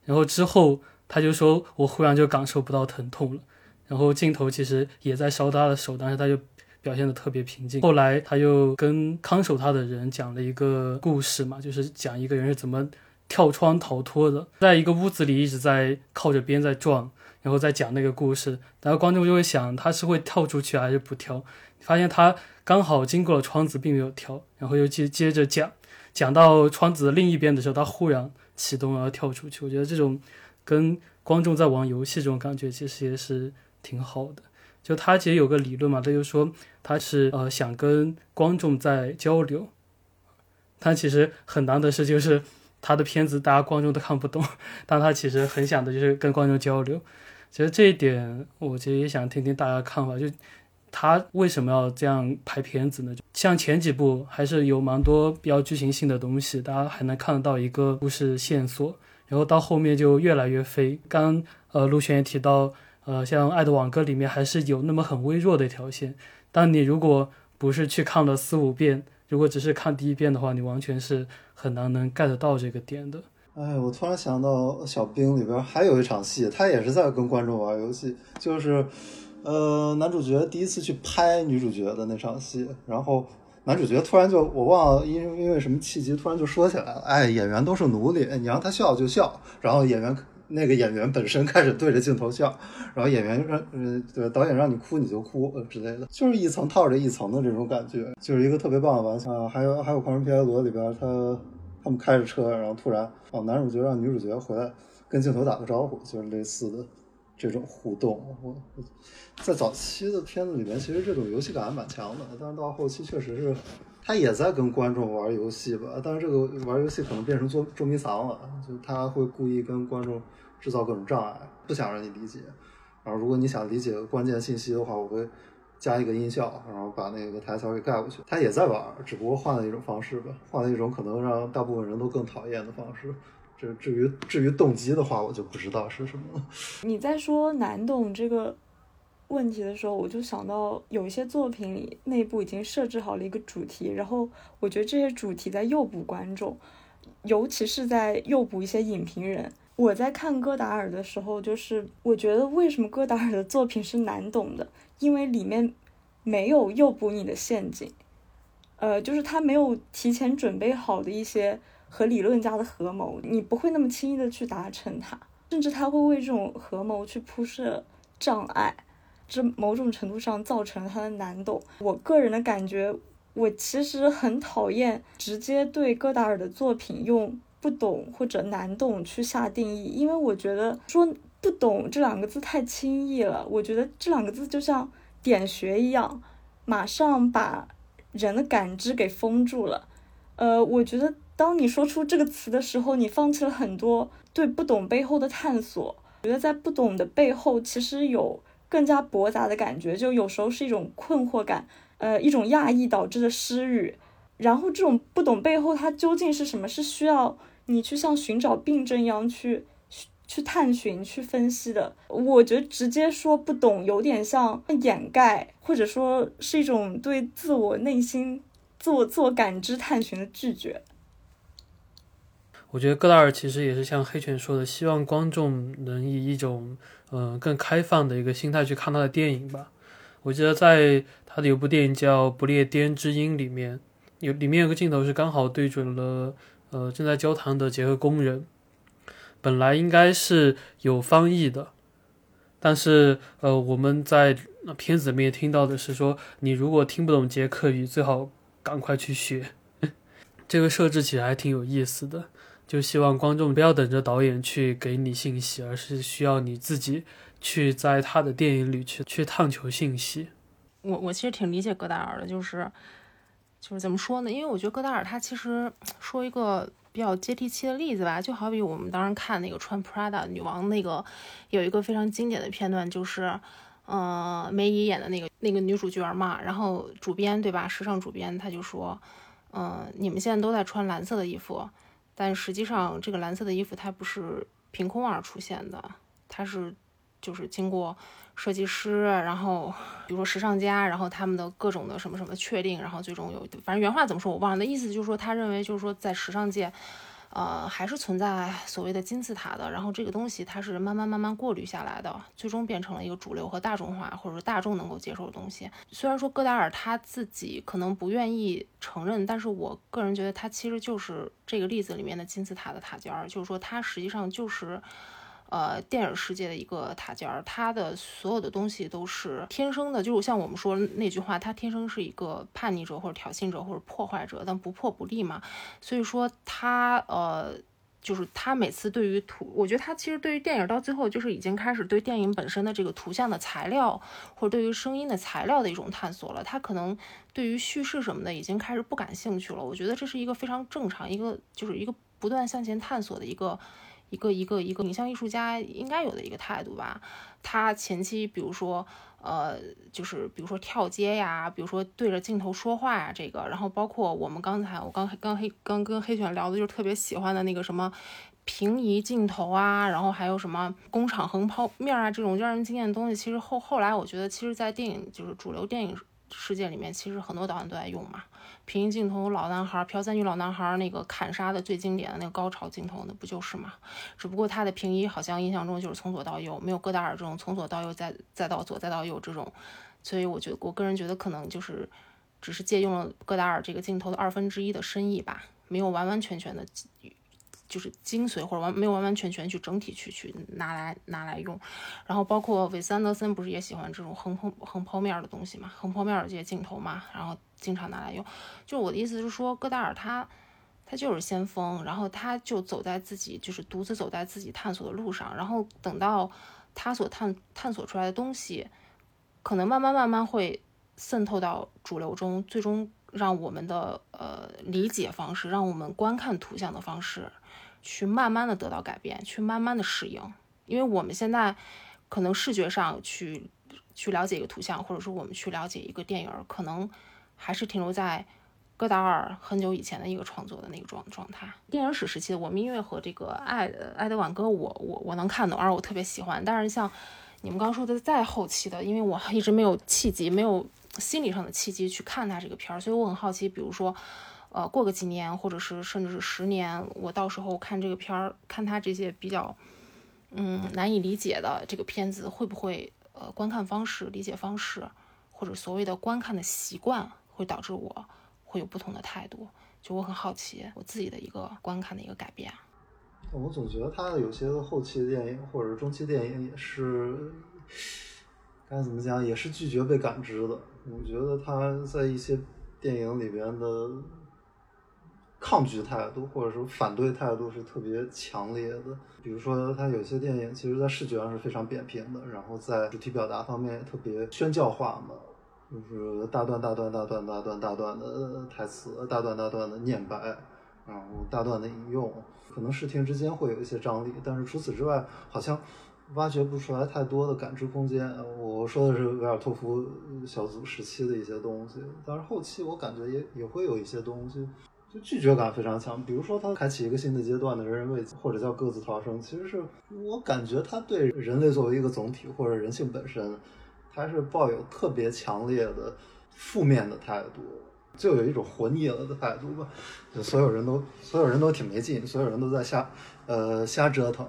然后之后，他就说：“我忽然就感受不到疼痛了。”然后镜头其实也在烧他的手，但是他就表现的特别平静。后来他又跟看守他的人讲了一个故事嘛，就是讲一个人是怎么跳窗逃脱的，在一个屋子里一直在靠着边在撞，然后再讲那个故事。然后观众就会想，他是会跳出去还是不跳？发现他刚好经过了窗子，并没有跳。然后又接接着讲，讲到窗子的另一边的时候，他忽然。启动而跳出去，我觉得这种跟观众在玩游戏这种感觉其实也是挺好的。就他其实有个理论嘛，他就说他是呃想跟观众在交流。他其实很难的是，就是他的片子大家观众都看不懂，但他其实很想的就是跟观众交流。其实这一点，我其实也想听听大家看法，就他为什么要这样拍片子呢？像前几部还是有蛮多比较剧情性的东西，大家还能看得到一个故事线索。然后到后面就越来越飞。刚呃陆璇也提到，呃像《爱的挽歌》里面还是有那么很微弱的一条线。但你如果不是去看了四五遍，如果只是看第一遍的话，你完全是很难能 get 到这个点的。哎，我突然想到《小兵》里边还有一场戏，他也是在跟观众玩游戏，就是。呃，男主角第一次去拍女主角的那场戏，然后男主角突然就我忘了因因为什么契机突然就说起来了，哎，演员都是奴隶，你让他笑就笑，然后演员那个演员本身开始对着镜头笑，然后演员让嗯对导演让你哭你就哭之类的，就是一层套着一层的这种感觉，就是一个特别棒的玩笑。还有还有《狂人皮埃罗》里边，他他们开着车，然后突然哦，男主角让女主角回来跟镜头打个招呼，就是类似的。这种互动，我我在早期的片子里面，其实这种游戏感还蛮强的。但是到后期，确实是他也在跟观众玩游戏吧。但是这个玩游戏可能变成捉捉迷藏了，就他会故意跟观众制造各种障碍，不想让你理解。然后如果你想理解关键信息的话，我会加一个音效，然后把那个台词给盖过去。他也在玩，只不过换了一种方式吧，换了一种可能让大部分人都更讨厌的方式。至于至于动机的话，我就不知道是什么了。你在说难懂这个问题的时候，我就想到有一些作品里内部已经设置好了一个主题，然后我觉得这些主题在诱捕观众，尤其是在诱捕一些影评人。我在看戈达尔的时候，就是我觉得为什么戈达尔的作品是难懂的，因为里面没有诱捕你的陷阱，呃，就是他没有提前准备好的一些和理论家的合谋，你不会那么轻易的去达成它，甚至他会为这种合谋去铺设障碍，这某种程度上造成了它的难懂。我个人的感觉，我其实很讨厌直接对戈达尔的作品用。不懂或者难懂去下定义，因为我觉得说不懂这两个字太轻易了。我觉得这两个字就像点穴一样，马上把人的感知给封住了。呃，我觉得当你说出这个词的时候，你放弃了很多对不懂背后的探索。觉得在不懂的背后，其实有更加驳杂的感觉，就有时候是一种困惑感，呃，一种讶异导致的失语。然后这种不懂背后它究竟是什么，是需要。你去像寻找病症一样去去探寻、去分析的，我觉得直接说不懂，有点像掩盖，或者说是一种对自我内心、自我自我感知探寻的拒绝。我觉得戈达尔其实也是像黑犬说的，希望观众能以一种嗯更开放的一个心态去看他的电影吧。我记得在他的有部电影叫《不列颠之音》里面，有里面有个镜头是刚好对准了。呃，正在交谈的捷克工人，本来应该是有翻译的，但是呃，我们在片子里面听到的是说，你如果听不懂捷克语，最好赶快去学。这个设置起来还挺有意思的，就希望观众不要等着导演去给你信息，而是需要你自己去在他的电影里去去探求信息。我我其实挺理解戈达尔的，就是。就是怎么说呢？因为我觉得戈达尔他其实说一个比较接地气的例子吧，就好比我们当时看那个穿 Prada 女王那个，有一个非常经典的片段，就是，呃，梅姨演的那个那个女主角嘛，然后主编对吧？时尚主编他就说，嗯，你们现在都在穿蓝色的衣服，但实际上这个蓝色的衣服它不是凭空而出现的，它是就是经过。设计师，然后比如说时尚家，然后他们的各种的什么什么确定，然后最终有，反正原话怎么说我忘了。那意思就是说，他认为就是说，在时尚界，呃，还是存在所谓的金字塔的。然后这个东西它是慢慢慢慢过滤下来的，最终变成了一个主流和大众化，或者说大众能够接受的东西。虽然说戈达尔他自己可能不愿意承认，但是我个人觉得他其实就是这个例子里面的金字塔的塔尖儿，就是说他实际上就是。呃，电影世界的一个塔尖儿，他的所有的东西都是天生的，就是像我们说那句话，他天生是一个叛逆者或者挑衅者或者破坏者，但不破不立嘛。所以说他呃，就是他每次对于图，我觉得他其实对于电影到最后就是已经开始对电影本身的这个图像的材料或者对于声音的材料的一种探索了。他可能对于叙事什么的已经开始不感兴趣了。我觉得这是一个非常正常，一个就是一个不断向前探索的一个。一个一个一个影像艺术家应该有的一个态度吧。他前期比如说，呃，就是比如说跳街呀，比如说对着镜头说话呀，这个，然后包括我们刚才我刚刚黑刚跟黑犬聊的，就是特别喜欢的那个什么平移镜头啊，然后还有什么工厂横剖面啊这种让人惊艳的东西。其实后后来我觉得，其实，在电影就是主流电影世界里面，其实很多导演都在用嘛。平行镜头，老男孩朴赞女老男孩那个砍杀的最经典的那个高潮镜头，那不就是吗？只不过他的平移好像印象中就是从左到右，没有戈达尔这种从左到右再再到左再到右这种。所以我觉得，我个人觉得可能就是只是借用了戈达尔这个镜头的二分之一的深意吧，没有完完全全的。就是精髓或者完没有完完全全去整体去去拿来拿来用，然后包括韦斯安德森不是也喜欢这种横横横剖面的东西嘛，横剖面的这些镜头嘛，然后经常拿来用。就我的意思是说，戈达尔他他就是先锋，然后他就走在自己就是独自走在自己探索的路上，然后等到他所探探索出来的东西，可能慢慢慢慢会渗透到主流中，最终让我们的呃理解方式，让我们观看图像的方式。去慢慢的得到改变，去慢慢的适应，因为我们现在可能视觉上去去了解一个图像，或者说我们去了解一个电影，可能还是停留在戈达尔很久以前的一个创作的那个状状态。电影史时期的我们音乐和这个爱爱德晚歌，我我我能看懂，而我特别喜欢。但是像你们刚说的再后期的，因为我一直没有契机，没有心理上的契机去看他这个片儿，所以我很好奇，比如说，呃，过个几年，或者是甚至是十年，我到时候看这个片儿，看他这些比较，嗯，难以理解的这个片子，会不会呃，观看方式、理解方式，或者所谓的观看的习惯，会导致我会有不同的态度？就我很好奇我自己的一个观看的一个改变。我总觉得他的有些后期的电影或者中期电影也是该怎么讲，也是拒绝被感知的。我觉得他在一些电影里边的抗拒态度或者说反对态度是特别强烈的。比如说，他有些电影其实在视觉上是非常扁平的，然后在主题表达方面也特别宣教化嘛，就是大段大段大段大段大段的台词，大段大段的念白，然后大段的引用。可能视听之间会有一些张力，但是除此之外，好像挖掘不出来太多的感知空间。我说的是维尔托夫小组时期的一些东西，但是后期我感觉也也会有一些东西，就拒绝感非常强。比如说他开启一个新的阶段的人人位或者叫各自逃生，其实是我感觉他对人类作为一个总体或者人性本身，他是抱有特别强烈的负面的态度。就有一种活腻了的态度吧，就所有人都所有人都挺没劲，所有人都在瞎呃瞎折腾，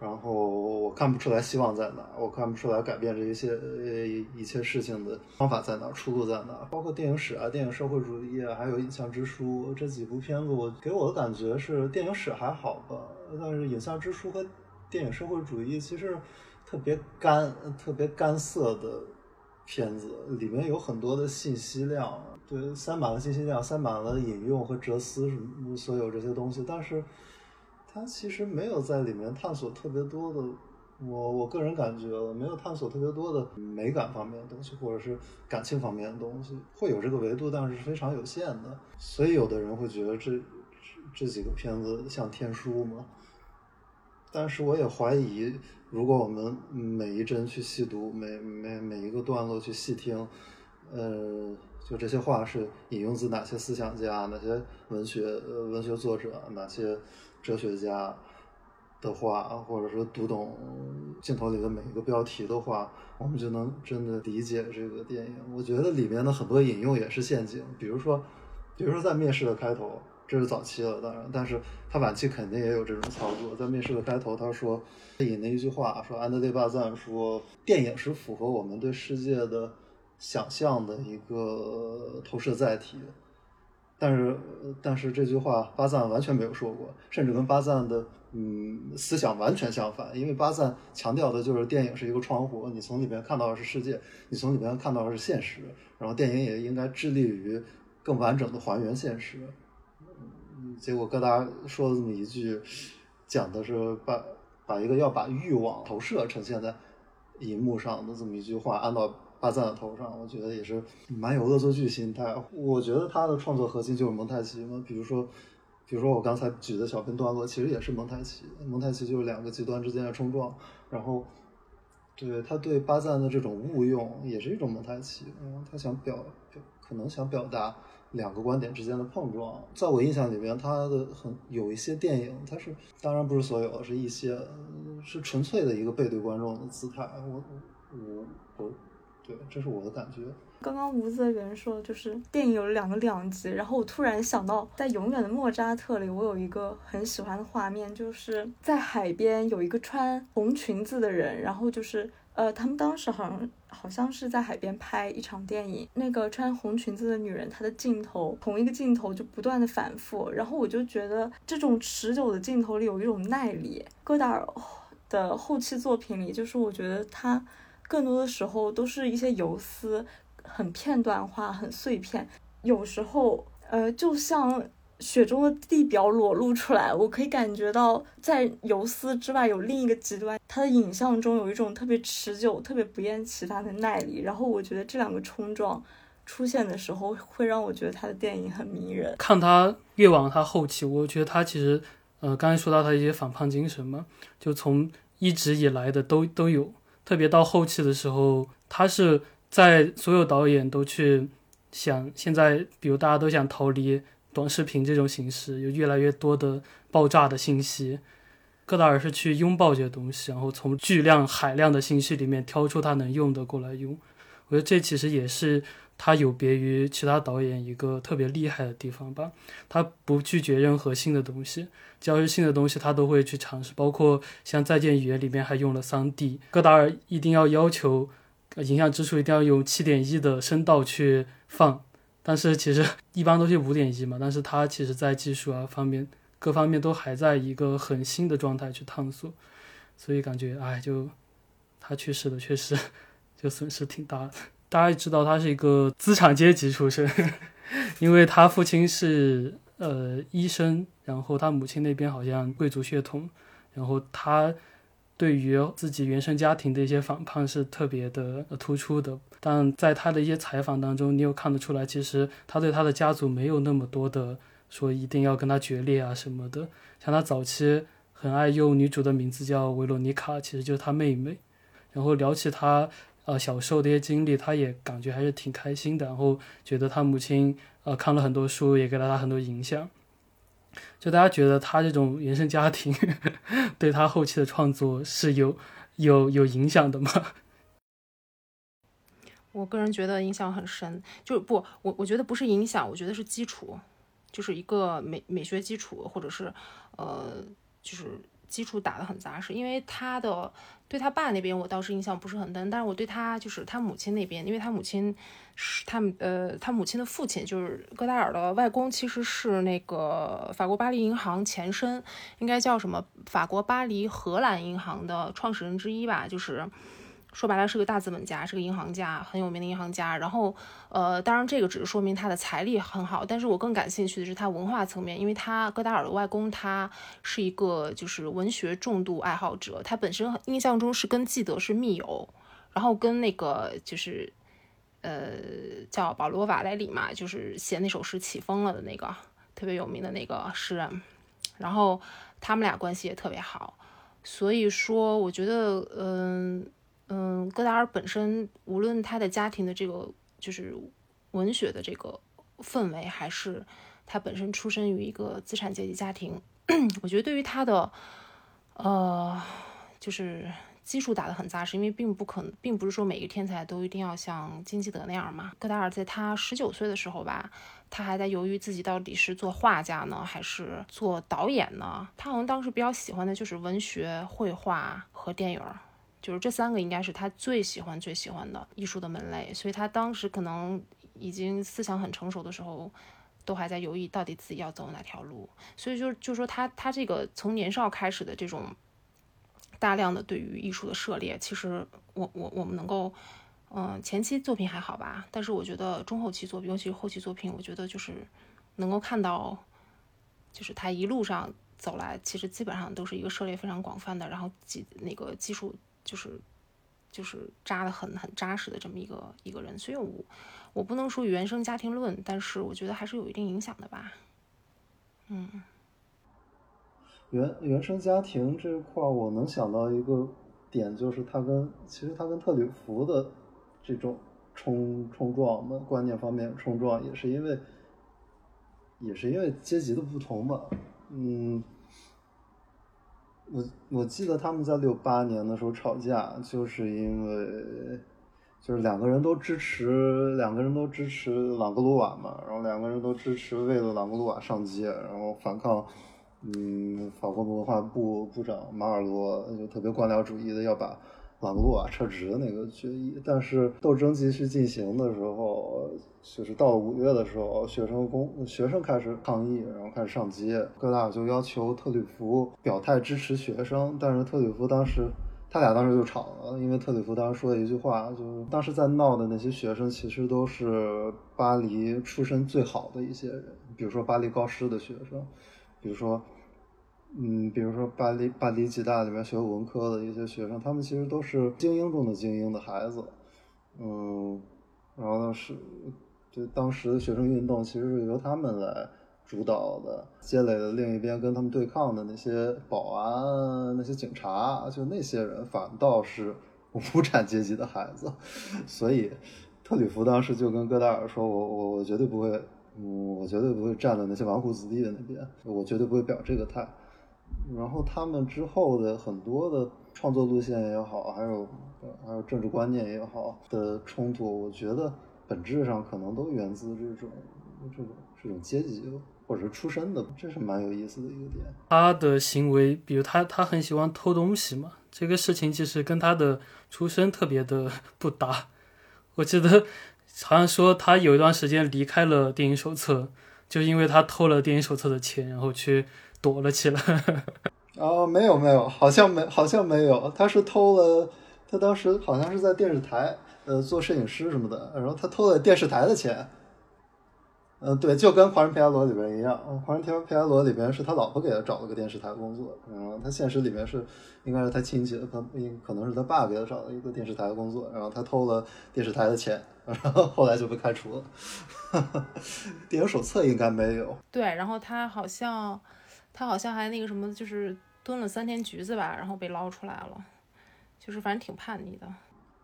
然后我看不出来希望在哪，我看不出来改变这一切呃一切事情的方法在哪，出路在哪。包括电影史啊、电影社会主义啊，还有影像之书这几部片子，我给我的感觉是电影史还好吧，但是影像之书和电影社会主义其实特别干、特别干涩的片子，里面有很多的信息量。对，塞满了信息量，塞满了引用和哲思什么所有这些东西，但是它其实没有在里面探索特别多的，我我个人感觉没有探索特别多的美感方面的东西，或者是感情方面的东西，会有这个维度，但是非常有限的。所以有的人会觉得这这几个片子像天书嘛，但是我也怀疑，如果我们每一帧去细读，每每每一个段落去细听，呃。就这些话是引用自哪些思想家、哪些文学文学作者、哪些哲学家的话，或者说读懂镜头里的每一个标题的话，我们就能真的理解这个电影。我觉得里面的很多引用也是陷阱，比如说，比如说在《灭世》的开头，这是早期了，当然，但是他晚期肯定也有这种操作。在《面试》的开头，他说引了一句话，说安德烈·巴赞说，电影是符合我们对世界的。想象的一个投射载体，但是但是这句话巴赞完全没有说过，甚至跟巴赞的嗯思想完全相反。因为巴赞强调的就是电影是一个窗户，你从里面看到的是世界，你从里面看到的是现实，然后电影也应该致力于更完整的还原现实。结果戈达说了这么一句，讲的是把把一个要把欲望投射呈现在荧幕上的这么一句话，按到。巴赞的头上，我觉得也是蛮有恶作剧心态。我觉得他的创作核心就是蒙太奇嘛，比如说，比如说我刚才举的小片段落，其实也是蒙太奇。蒙太奇就是两个极端之间的冲撞，然后，对他对巴赞的这种误用也是一种蒙太奇。嗯，他想表，可能想表达两个观点之间的碰撞。在我印象里面，他的很有一些电影，他是当然不是所有，是一些是纯粹的一个背对观众的姿态。我我我。对，这是我的感觉。刚刚吴泽元说，就是电影有两个两极，然后我突然想到，在《永远的莫扎特》里，我有一个很喜欢的画面，就是在海边有一个穿红裙子的人，然后就是呃，他们当时好像好像是在海边拍一场电影，那个穿红裙子的女人，她的镜头同一个镜头就不断的反复，然后我就觉得这种持久的镜头里有一种耐力。戈达尔的后期作品里，就是我觉得他。更多的时候都是一些游丝，很片段化，很碎片。有时候，呃，就像雪中的地表裸露出来，我可以感觉到在游丝之外有另一个极端。它的影像中有一种特别持久、特别不厌其烦的耐力。然后我觉得这两个冲撞出现的时候，会让我觉得他的电影很迷人。看他越往他后期，我觉得他其实，呃，刚才说到他一些反叛精神嘛，就从一直以来的都都有。特别到后期的时候，他是在所有导演都去想，现在比如大家都想逃离短视频这种形式，有越来越多的爆炸的信息，戈达尔是去拥抱这些东西，然后从巨量海量的信息里面挑出他能用的过来用。我觉得这其实也是他有别于其他导演一个特别厉害的地方吧。他不拒绝任何新的东西，只要是新的东西，他都会去尝试。包括像《再见语言》里面还用了三 D，戈达尔一定要要求影像之处一定要用七点一的声道去放，但是其实 一般都是五点一嘛。但是他其实在技术啊方面各方面都还在一个很新的状态去探索，所以感觉哎，就他去世的，确实。就损失挺大的。大家知道他是一个资产阶级出身，因为他父亲是呃医生，然后他母亲那边好像贵族血统，然后他对于自己原生家庭的一些反叛是特别的突出的。但在他的一些采访当中，你有看得出来，其实他对他的家族没有那么多的说一定要跟他决裂啊什么的。像他早期很爱用女主的名字叫维罗妮卡，其实就是他妹妹。然后聊起他。呃，小时候的一些经历，他也感觉还是挺开心的。然后觉得他母亲呃看了很多书，也给了他很多影响。就大家觉得他这种原生家庭 对他后期的创作是有有有影响的吗？我个人觉得影响很深。就不，我我觉得不是影响，我觉得是基础，就是一个美美学基础，或者是呃，就是。基础打得很扎实，因为他的对他爸那边我倒是印象不是很深，但是我对他就是他母亲那边，因为他母亲是他呃他母亲的父亲就是戈达尔的外公，其实是那个法国巴黎银行前身，应该叫什么法国巴黎荷兰银行的创始人之一吧，就是。说白了是个大资本家，是个银行家，很有名的银行家。然后，呃，当然这个只是说明他的财力很好，但是我更感兴趣的是他文化层面，因为他戈达尔的外公他是一个就是文学重度爱好者，他本身印象中是跟纪德是密友，然后跟那个就是呃叫保罗瓦莱里嘛，就是写那首诗起风了的那个特别有名的那个诗人，然后他们俩关系也特别好，所以说我觉得嗯。嗯，戈达尔本身无论他的家庭的这个就是文学的这个氛围，还是他本身出身于一个资产阶级家庭，我觉得对于他的呃就是基础打得很扎实，因为并不可能，并不是说每一个天才都一定要像金基德那样嘛。戈达尔在他十九岁的时候吧，他还在犹豫自己到底是做画家呢，还是做导演呢？他好像当时比较喜欢的就是文学、绘画和电影。就是这三个应该是他最喜欢、最喜欢的艺术的门类，所以他当时可能已经思想很成熟的时候，都还在犹豫到底自己要走哪条路。所以就就说他他这个从年少开始的这种大量的对于艺术的涉猎，其实我我我们能够，嗯，前期作品还好吧，但是我觉得中后期作品，尤其是后期作品，我觉得就是能够看到，就是他一路上走来，其实基本上都是一个涉猎非常广泛的，然后技那个技术。就是就是扎的很很扎实的这么一个一个人，所以我我不能说原生家庭论，但是我觉得还是有一定影响的吧。嗯，原原生家庭这块，我能想到一个点，就是他跟其实他跟特吕弗的这种冲冲撞的观念方面冲撞，也是因为也是因为阶级的不同吧。嗯。我我记得他们在六八年的时候吵架，就是因为就是两个人都支持两个人都支持朗格鲁瓦嘛，然后两个人都支持为了朗格鲁瓦上街，然后反抗，嗯，法国文化部部长马尔罗就特别官僚主义的要把。朗格鲁瓦撤职的那个决议，但是斗争继续进行的时候，就是到五月的时候，学生工学生开始抗议，然后开始上街，各大就要求特吕弗表态支持学生，但是特吕弗当时他俩当时就吵了，因为特里弗当时说了一句话，就是当时在闹的那些学生其实都是巴黎出身最好的一些人，比如说巴黎高师的学生，比如说。嗯，比如说巴黎巴黎吉大里面学文科的一些学生，他们其实都是精英中的精英的孩子。嗯，然后呢是，就当时的学生运动其实是由他们来主导的。街垒的另一边跟他们对抗的那些保安、那些警察，就那些人反倒是无产阶级的孩子。所以特吕弗当时就跟戈达尔说：“我我我绝对不会，我绝对不会站在那些纨绔子弟的那边，我绝对不会表这个态。”然后他们之后的很多的创作路线也好，还有还有政治观念也好的冲突，我觉得本质上可能都源自这种这种这种阶级或者是出身的，这是蛮有意思的一个点。他的行为，比如他他很喜欢偷东西嘛，这个事情其实跟他的出身特别的不搭。我记得好像说他有一段时间离开了电影手册，就因为他偷了电影手册的钱，然后去。躲了起来。哦，没有没有，好像没好像没有，他是偷了，他当时好像是在电视台呃做摄影师什么的，然后他偷了电视台的钱。嗯，对，就跟《狂人皮埃罗》里边一样，《狂人皮埃罗》里边是他老婆给他找了个电视台工作，然后他现实里面是应该是他亲戚，他可能是他爸给他找了一个电视台的工作，然后他偷了电视台的钱，然后后来就被开除了。电影手册应该没有。对，然后他好像。他好像还那个什么，就是蹲了三天橘子吧，然后被捞出来了，就是反正挺叛逆的。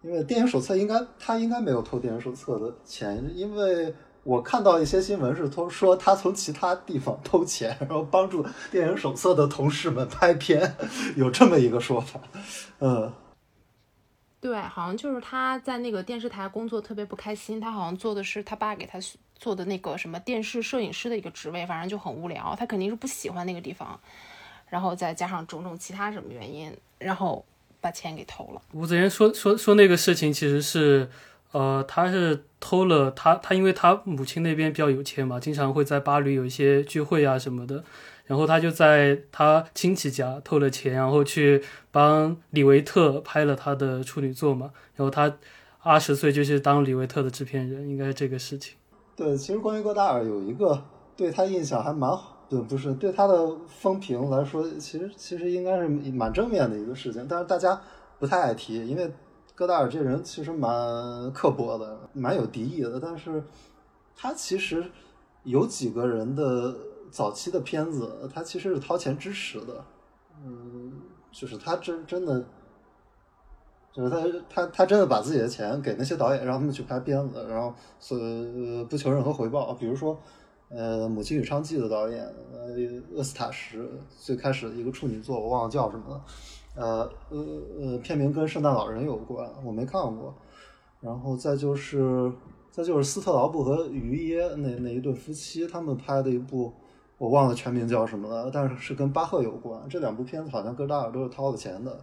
因为电影手册应该他应该没有偷电影手册的钱，因为我看到一些新闻是偷说他从其他地方偷钱，然后帮助电影手册的同事们拍片，有这么一个说法。嗯，对，好像就是他在那个电视台工作特别不开心，他好像做的是他爸给他。做的那个什么电视摄影师的一个职位，反正就很无聊。他肯定是不喜欢那个地方，然后再加上种种其他什么原因，然后把钱给偷了。吴子言说说说那个事情其实是，呃，他是偷了他他因为他母亲那边比较有钱嘛，经常会在巴黎有一些聚会啊什么的，然后他就在他亲戚家偷了钱，然后去帮李维特拍了他的处女作嘛，然后他二十岁就去当李维特的制片人，应该是这个事情。对，其实关于戈达尔有一个对他印象还蛮好，对，不是对他的风评来说，其实其实应该是蛮正面的一个事情，但是大家不太爱提，因为戈达尔这人其实蛮刻薄的，蛮有敌意的。但是他其实有几个人的早期的片子，他其实是掏钱支持的，嗯，就是他真真的。就是他，他，他真的把自己的钱给那些导演，让他们去拍片子，然后所不求任何回报。比如说，呃，《母亲与娼妓》的导演，呃，厄斯塔什最开始的一个处女作，我忘了叫什么了，呃，呃，呃，片名跟圣诞老人有关，我没看过。然后再就是，再就是斯特劳布和于耶那那一对夫妻，他们拍的一部，我忘了全名叫什么了，但是是跟巴赫有关。这两部片子好像戈达尔都是掏了钱的。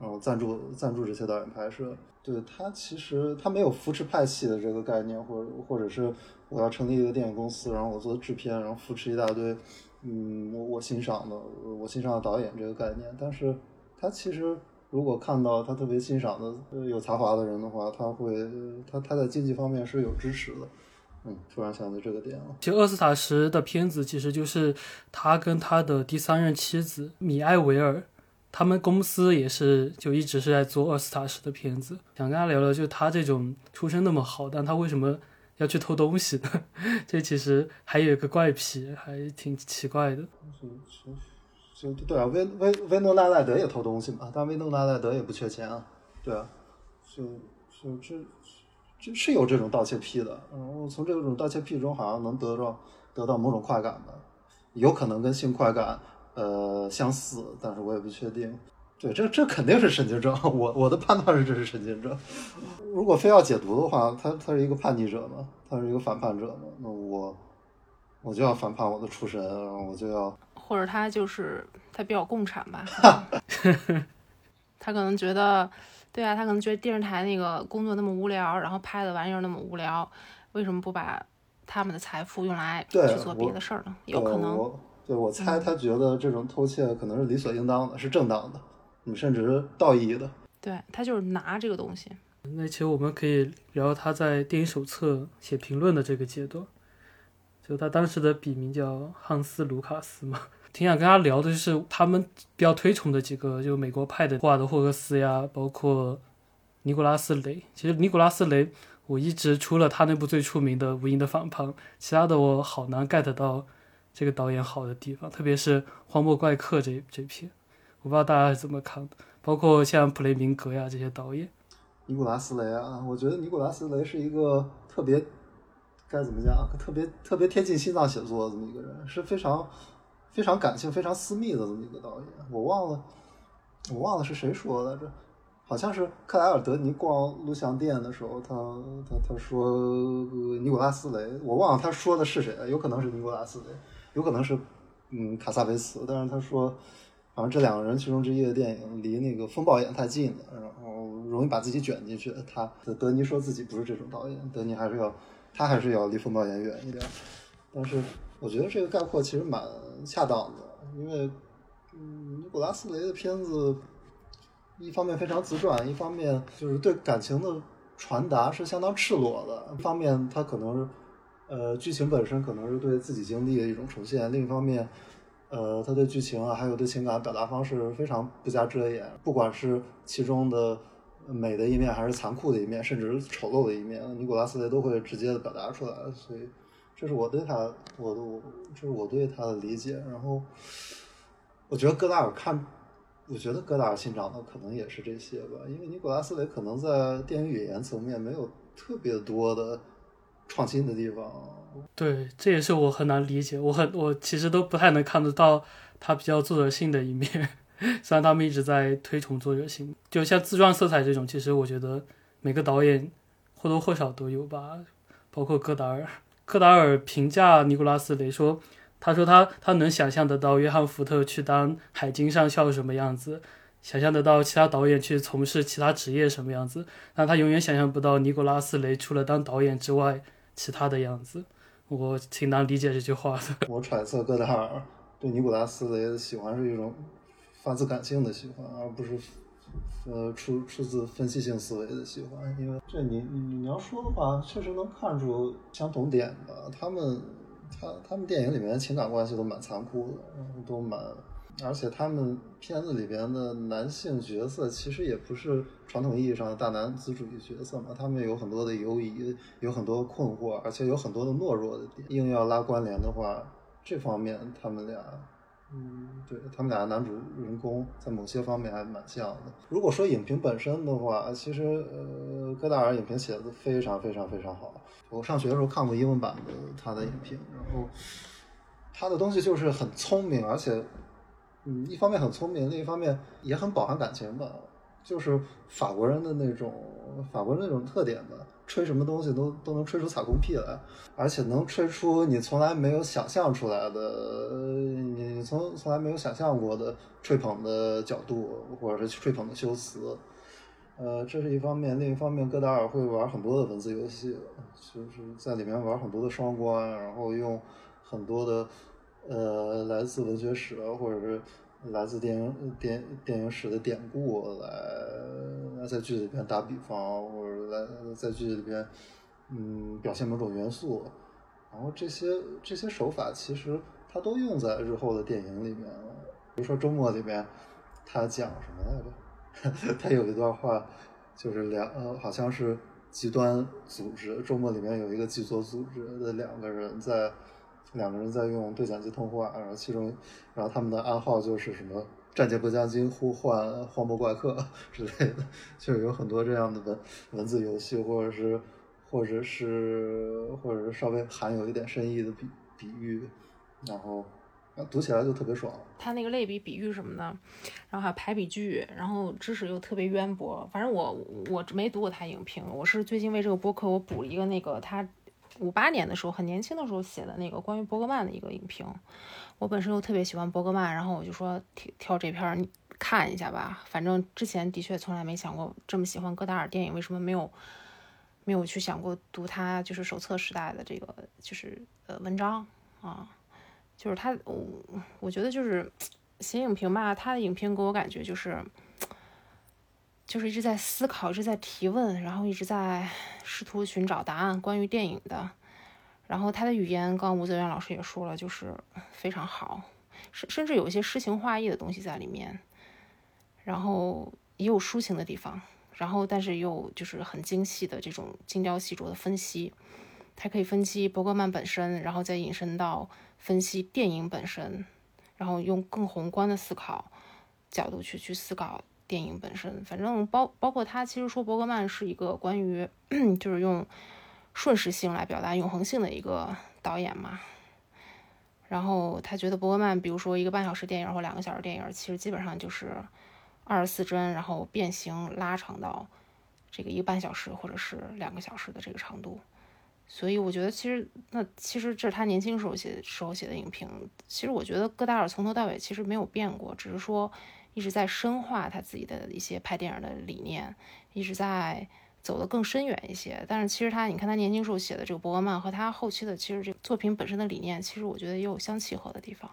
然后赞助赞助这些导演拍摄，对他其实他没有扶持派系的这个概念，或者或者是我要成立一个电影公司，然后我做制片，然后扶持一大堆，嗯，我我欣赏的我欣赏的导演这个概念。但是他其实如果看到他特别欣赏的有才华的人的话，他会他他在经济方面是有支持的。嗯，突然想到这个点了。其实厄斯塔什的片子其实就是他跟他的第三任妻子米埃维尔。他们公司也是，就一直是在做厄斯塔什的片子。想跟他聊聊，就他这种出身那么好，但他为什么要去偷东西呢？这其实还有一个怪癖，还挺奇怪的。就对啊，威威威诺纳赖德也偷东西嘛，但威诺纳赖德也不缺钱啊。对啊，就就这这是有这种盗窃癖的。然后从这种盗窃癖中，好像能得到得到某种快感吧，有可能跟性快感。呃，相似，但是我也不确定。对，这这肯定是神经症。我我的判断是这是神经症。如果非要解读的话，他他是一个叛逆者嘛，他是一个反叛者嘛，那我我就要反叛我的出身，然后我就要。或者他就是他比较共产吧，他可能觉得，对啊，他可能觉得电视台那个工作那么无聊，然后拍的玩意儿那么无聊，为什么不把他们的财富用来去做别的事儿呢？有可能。对，我猜他觉得这种偷窃可能是理所应当的，是正当的，嗯，甚至是道义的。对他就是拿这个东西。那其实我们可以聊他在电影手册写评论的这个阶段，就他当时的笔名叫汉斯·卢卡斯嘛。挺想跟他聊的就是他们比较推崇的几个，就美国派的华德霍克斯呀，包括尼古拉斯·雷。其实尼古拉斯·雷，我一直除了他那部最出名的《无垠的反叛》，其他的我好难 get 到。这个导演好的地方，特别是《荒漠怪客》这这片，我不知道大家是怎么看的。包括像普雷明格呀这些导演，尼古拉斯雷啊，我觉得尼古拉斯雷是一个特别该怎么讲，特别特别贴近心脏写作的这么一个人，是非常非常感性、非常私密的这么一个导演。我忘了，我忘了是谁说来着，好像是克莱尔德尼逛录像店的时候，他他他说尼古拉斯雷，我忘了他说的是谁了，有可能是尼古拉斯雷，有可能是嗯卡萨维茨，但是他说。好像这两个人其中之一的电影离那个风暴眼太近了，然后容易把自己卷进去。他德尼说自己不是这种导演，德尼还是要他还是要离风暴眼远一点。但是我觉得这个概括其实蛮恰当的，因为嗯，尼古拉斯雷的片子一方面非常自传，一方面就是对感情的传达是相当赤裸的。一方面他可能是呃剧情本身可能是对自己经历的一种重现，另一方面。呃，他对剧情啊，还有对情感表达方式非常不加遮掩，不管是其中的美的一面，还是残酷的一面，甚至是丑陋的一面，尼古拉斯雷都会直接的表达出来。所以，这是我对他，我我这是我对他的理解。然后，我觉得戈达尔看，我觉得戈达尔欣赏的可能也是这些吧，因为尼古拉斯雷可能在电影语言层面没有特别多的创新的地方。对，这也是我很难理解。我很，我其实都不太能看得到他比较作者性的一面。虽然他们一直在推崇作者性，就像自传色彩这种，其实我觉得每个导演或多或少都有吧。包括戈达尔，戈达尔评价尼古拉斯雷说：“他说他他能想象得到约翰福特去当海军上校什么样子，想象得到其他导演去从事其他职业什么样子，但他永远想象不到尼古拉斯雷除了当导演之外其他的样子。”我挺难理解这句话的。我揣测戈达尔对尼古拉斯的喜欢是一种发自感性的喜欢，而不是呃出出自分析性思维的喜欢。因为这你你你要说的话，确实能看出相同点吧。他们他他们电影里面情感关系都蛮残酷的，都蛮。而且他们片子里边的男性角色其实也不是传统意义上的大男子主义角色嘛，他们有很多的犹疑，有很多困惑，而且有很多的懦弱的点。硬要拉关联的话，这方面他们俩，嗯，对他们俩男主人公在某些方面还蛮像的。如果说影评本身的话，其实呃，戈达尔影评写的非常非常非常好。我上学的时候看过英文版的他的影评，然后他的东西就是很聪明，而且。嗯，一方面很聪明，另一方面也很饱含感情吧，就是法国人的那种法国人那种特点吧，吹什么东西都都能吹出彩虹屁来，而且能吹出你从来没有想象出来的，你从从来没有想象过的吹捧的角度，或者是吹捧的修辞，呃，这是一方面，另一方面，戈达尔会玩很多的文字游戏，就是在里面玩很多的双关，然后用很多的。呃，来自文学史或者是来自电影电电影史的典故来在剧里边打比方，或者来在剧里边嗯表现某种元素，然后这些这些手法其实他都用在日后的电影里面了。比如说周末里边，他讲什么来着？他有一段话就是两呃好像是极端组织，周末里面有一个极左组织的两个人在。两个人在用对讲机通话，然后其中，然后他们的暗号就是什么“战舰不将军呼唤荒漠怪客 ”之类的，就有很多这样的文文字游戏，或者是，或者是，或者是稍微含有一点深意的比比喻，然后读起来就特别爽。他那个类比、比喻什么的，然后还有排比句，然后知识又特别渊博。反正我我没读过他影评，我是最近为这个播客我补了一个那个他。五八年的时候，很年轻的时候写的那个关于伯格曼的一个影评，我本身又特别喜欢伯格曼，然后我就说挑挑这篇你看一下吧。反正之前的确从来没想过这么喜欢戈达尔电影，为什么没有没有去想过读他就是手册时代的这个就是呃文章啊？就是他，我我觉得就是 写影评吧，他的影评给我感觉就是。就是一直在思考，一直在提问，然后一直在试图寻找答案。关于电影的，然后他的语言，刚刚吴泽源老师也说了，就是非常好，甚甚至有一些诗情画意的东西在里面，然后也有抒情的地方，然后但是又就是很精细的这种精雕细琢的分析，他可以分析伯格曼本身，然后再引申到分析电影本身，然后用更宏观的思考角度去去思考。电影本身，反正包包括他，其实说伯格曼是一个关于 就是用瞬时性来表达永恒性的一个导演嘛。然后他觉得伯格曼，比如说一个半小时电影或两个小时电影，其实基本上就是二十四帧，然后变形拉长到这个一个半小时或者是两个小时的这个长度。所以我觉得，其实那其实这是他年轻时候写时候写的影评。其实我觉得戈达尔从头到尾其实没有变过，只是说一直在深化他自己的一些拍电影的理念，一直在走得更深远一些。但是其实他，你看他年轻时候写的这个伯格曼和他后期的其实这个作品本身的理念，其实我觉得也有相契合的地方，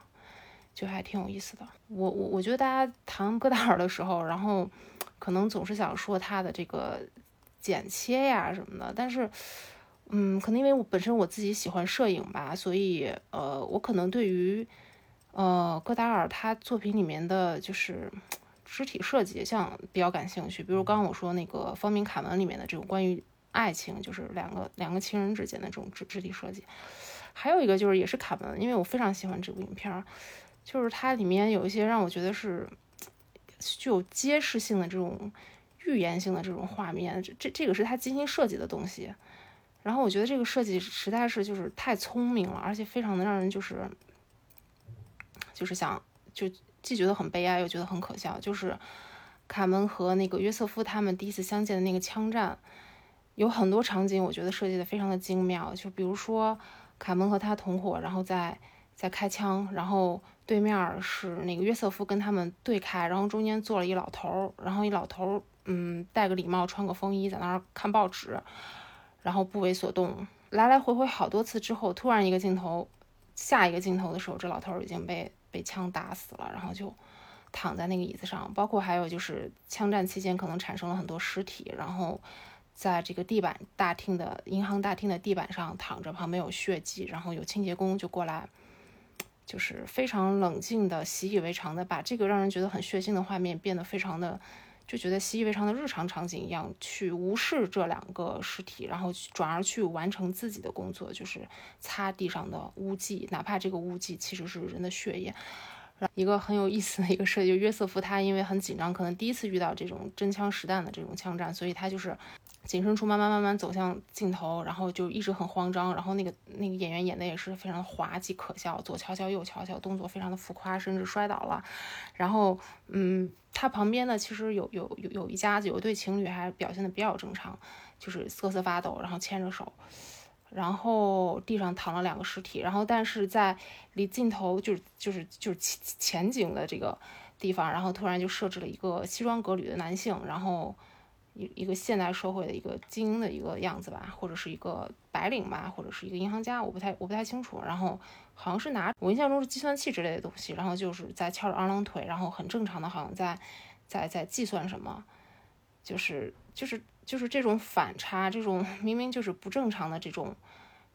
就还挺有意思的。我我我觉得大家谈戈达尔的时候，然后可能总是想说他的这个剪切呀什么的，但是。嗯，可能因为我本身我自己喜欢摄影吧，所以呃，我可能对于呃戈达尔他作品里面的就是肢体设计像比较感兴趣。比如刚刚我说那个《方明卡门》里面的这种关于爱情，就是两个两个情人之间的这种肢肢体设计。还有一个就是也是卡门，因为我非常喜欢这部影片，就是它里面有一些让我觉得是具有揭示性的这种预言性的这种画面，这这这个是他精心设计的东西。然后我觉得这个设计实在是就是太聪明了，而且非常的让人就是就是想就既觉得很悲哀又觉得很可笑。就是卡门和那个约瑟夫他们第一次相见的那个枪战，有很多场景我觉得设计的非常的精妙。就比如说卡门和他同伙，然后在在开枪，然后对面是那个约瑟夫跟他们对开，然后中间坐了一老头，然后一老头嗯戴个礼帽，穿个风衣在那儿看报纸。然后不为所动，来来回回好多次之后，突然一个镜头，下一个镜头的时候，这老头已经被被枪打死了，然后就躺在那个椅子上。包括还有就是枪战期间可能产生了很多尸体，然后在这个地板大厅的银行大厅的地板上躺着，旁边有血迹，然后有清洁工就过来，就是非常冷静的、习以为常的把这个让人觉得很血腥的画面变得非常的。就觉得习以为常的日常场景一样，去无视这两个尸体，然后转而去完成自己的工作，就是擦地上的污迹，哪怕这个污迹其实是人的血液。一个很有意思的一个设计，约瑟夫他因为很紧张，可能第一次遇到这种真枪实弹的这种枪战，所以他就是。紧身处慢慢慢慢走向镜头，然后就一直很慌张，然后那个那个演员演的也是非常滑稽可笑，左瞧瞧右瞧瞧，动作非常的浮夸，甚至摔倒了。然后，嗯，他旁边呢，其实有有有有一家子有一对情侣还表现的比较正常，就是瑟瑟发抖，然后牵着手。然后地上躺了两个尸体，然后但是在离镜头就是就是就是前前景的这个地方，然后突然就设置了一个西装革履的男性，然后。一一个现代社会的一个精英的一个样子吧，或者是一个白领吧，或者是一个银行家，我不太我不太清楚。然后好像是拿我印象中是计算器之类的东西，然后就是在翘着二郎腿，然后很正常的，好像在在在计算什么，就是就是就是这种反差，这种明明就是不正常的这种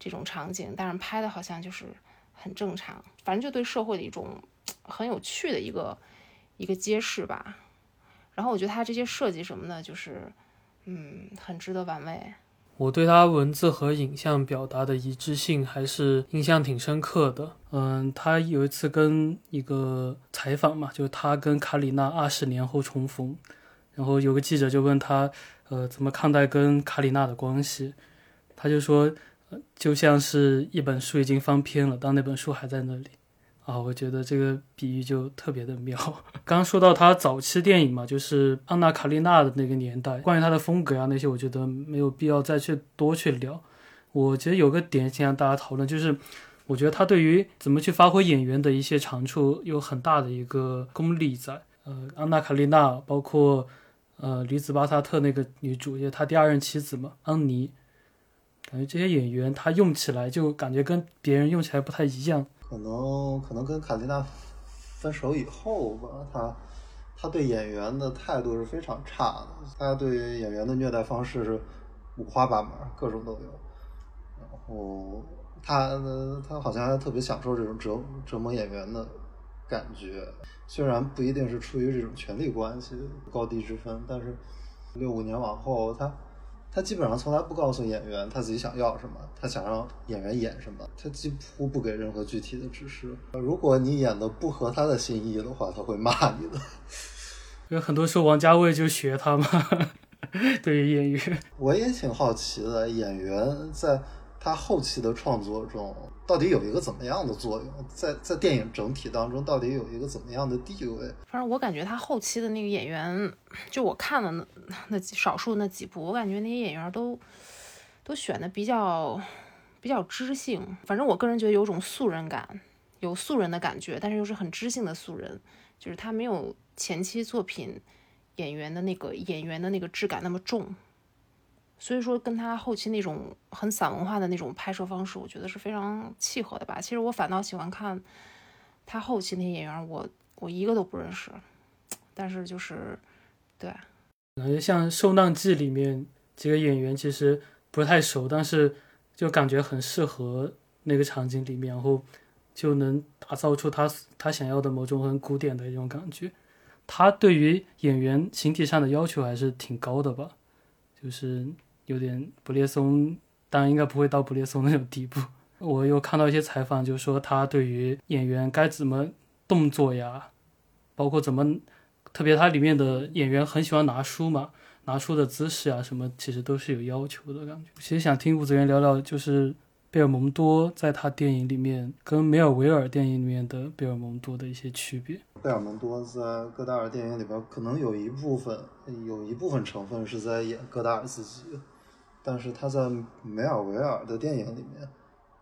这种场景，但是拍的好像就是很正常，反正就对社会的一种很有趣的一个一个揭示吧。然后我觉得他这些设计什么的，就是，嗯，很值得玩味。我对他文字和影像表达的一致性还是印象挺深刻的。嗯，他有一次跟一个采访嘛，就是他跟卡里娜二十年后重逢，然后有个记者就问他，呃，怎么看待跟卡里娜的关系？他就说，就像是一本书已经翻篇了，但那本书还在那里。啊，我觉得这个比喻就特别的妙。刚说到他早期电影嘛，就是安娜卡列娜的那个年代，关于他的风格啊那些，我觉得没有必要再去多去聊。我觉得有个点想让大家讨论，就是我觉得他对于怎么去发挥演员的一些长处有很大的一个功力在。呃，安娜卡列娜，包括呃吕子巴萨特那个女主，就是他第二任妻子嘛，安妮，感觉这些演员他用起来就感觉跟别人用起来不太一样。可能可能跟卡蒂娜分手以后吧，他他对演员的态度是非常差的，他对演员的虐待方式是五花八门，各种都有。然后他他好像还特别享受这种折折磨演员的感觉，虽然不一定是出于这种权力关系高低之分，但是六五年往后他。他基本上从来不告诉演员他自己想要什么，他想让演员演什么，他几乎不给任何具体的指示。如果你演的不合他的心意的话，他会骂你的。有很多时候王家卫就学他嘛，对于演员。我也挺好奇的，演员在他后期的创作中到底有一个怎么样的作用，在在电影整体当中到底有一个怎么样的地位？反正我感觉他后期的那个演员，就我看了那那少数那几部，我感觉那些演员都都选的比较比较知性。反正我个人觉得有种素人感，有素人的感觉，但是又是很知性的素人，就是他没有前期作品演员的那个演员的那个质感那么重。所以说，跟他后期那种很散文化的那种拍摄方式，我觉得是非常契合的吧。其实我反倒喜欢看他后期那些演员，我我一个都不认识，但是就是对，感觉像《受难记》里面几个演员其实不太熟，但是就感觉很适合那个场景里面，然后就能打造出他他想要的某种很古典的一种感觉。他对于演员形体上的要求还是挺高的吧，就是。有点布列松，当然应该不会到布列松那种地步。我又看到一些采访，就说他对于演员该怎么动作呀，包括怎么，特别他里面的演员很喜欢拿书嘛，拿书的姿势啊什么，其实都是有要求的感觉。其实想听吴子源聊聊，就是贝尔蒙多在他电影里面跟梅尔维尔电影里面的贝尔蒙多的一些区别。贝尔蒙多在戈达尔电影里边，可能有一部分有一部分成分是在演戈达尔自己。但是他在梅尔维尔的电影里面，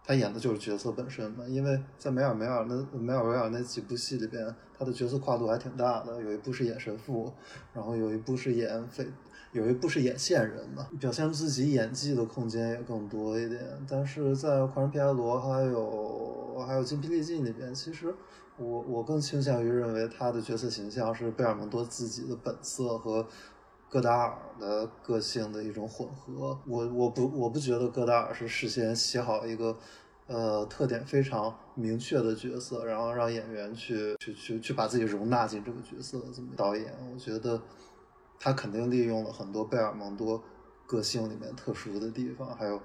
他演的就是角色本身嘛。因为在梅尔梅尔那梅尔维尔那几部戏里边，他的角色跨度还挺大的。有一部是演神父，然后有一部是演匪，有一部是演线人嘛，表现自己演技的空间也更多一点。但是在《狂人皮埃罗》还有还有《精疲力尽》里边，其实我我更倾向于认为他的角色形象是贝尔蒙多自己的本色和。戈达尔的个性的一种混合，我我不我不觉得戈达尔是事先写好一个，呃，特点非常明确的角色，然后让演员去去去去把自己容纳进这个角色的这么导演。我觉得他肯定利用了很多贝尔蒙多个性里面特殊的地方，还有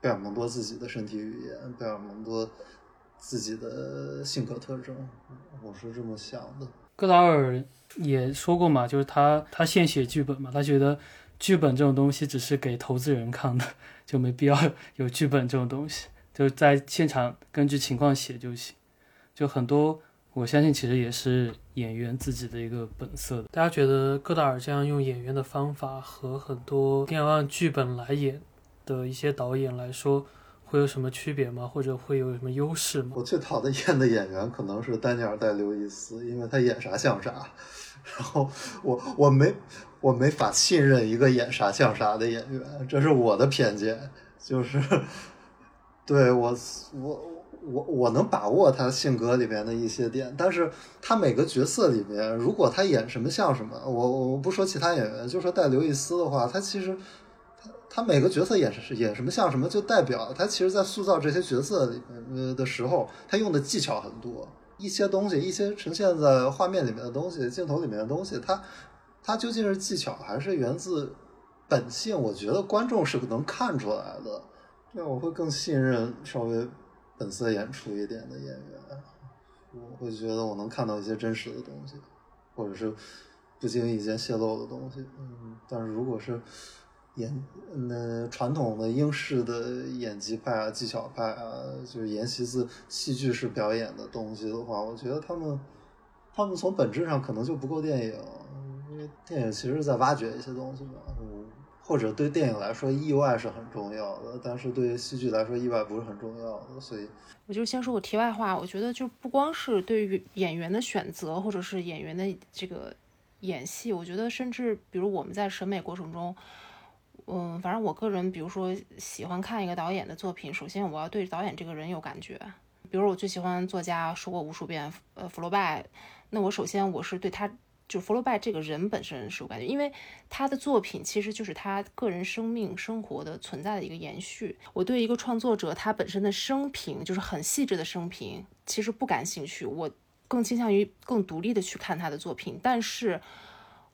贝尔蒙多自己的身体语言，贝尔蒙多自己的性格特征，我是这么想的。戈达尔。也说过嘛，就是他他现写剧本嘛，他觉得剧本这种东西只是给投资人看的，就没必要 有剧本这种东西，就在现场根据情况写就行。就很多，我相信其实也是演员自己的一个本色的。大家觉得戈达尔这样用演员的方法和很多要按剧本来演的一些导演来说，会有什么区别吗？或者会有什么优势吗？我最讨厌的演员可能是丹尼尔戴刘易斯，因为他演啥像啥。然后我我没我没法信任一个演啥像啥的演员，这是我的偏见。就是对我我我我能把握他性格里面的一些点，但是他每个角色里面，如果他演什么像什么，我我不说其他演员，就说戴刘易斯的话，他其实他每个角色演演什么像什么，就代表他其实在塑造这些角色里面呃的时候，他用的技巧很多。一些东西，一些呈现在画面里面的东西，镜头里面的东西，它它究竟是技巧还是源自本性？我觉得观众是能看出来的。对，我会更信任稍微本色演出一点的演员。我会觉得我能看到一些真实的东西，或者是不经意间泄露的东西。嗯，但是如果是。演那传统的英式的演技派啊、技巧派啊，就是沿袭自戏剧式表演的东西的话，我觉得他们他们从本质上可能就不够电影，因为电影其实在挖掘一些东西嘛。嗯，或者对电影来说，意外是很重要的，但是对于戏剧来说，意外不是很重要的。所以，我就先说个题外话，我觉得就不光是对于演员的选择，或者是演员的这个演戏，我觉得甚至比如我们在审美过程中。嗯，反正我个人，比如说喜欢看一个导演的作品，首先我要对导演这个人有感觉。比如我最喜欢作家，说过无数遍，呃，福楼拜。那我首先我是对他，就福楼拜这个人本身是有感觉，因为他的作品其实就是他个人生命生活的存在的一个延续。我对一个创作者他本身的生平，就是很细致的生平，其实不感兴趣。我更倾向于更独立的去看他的作品，但是。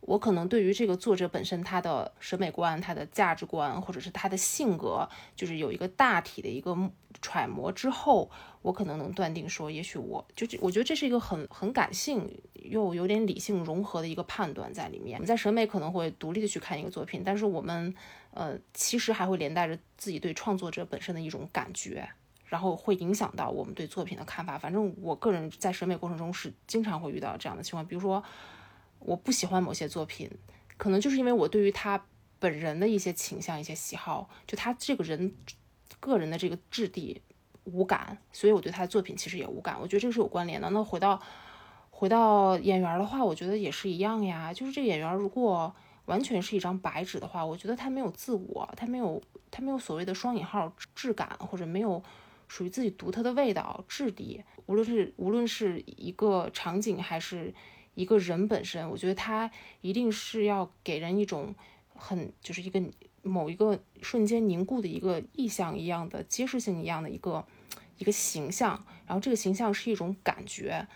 我可能对于这个作者本身他的审美观、他的价值观，或者是他的性格，就是有一个大体的一个揣摩之后，我可能能断定说，也许我就我觉得这是一个很很感性又有点理性融合的一个判断在里面。我们在审美可能会独立的去看一个作品，但是我们呃其实还会连带着自己对创作者本身的一种感觉，然后会影响到我们对作品的看法。反正我个人在审美过程中是经常会遇到这样的情况，比如说。我不喜欢某些作品，可能就是因为我对于他本人的一些倾向、一些喜好，就他这个人个人的这个质地无感，所以我对他的作品其实也无感。我觉得这个是有关联的。那回到回到演员的话，我觉得也是一样呀。就是这个演员如果完全是一张白纸的话，我觉得他没有自我，他没有他没有所谓的双引号质感，或者没有属于自己独特的味道、质地。无论是无论是一个场景还是。一个人本身，我觉得他一定是要给人一种很就是一个某一个瞬间凝固的一个意象一样的揭示性一样的一个一个形象，然后这个形象是一种感觉，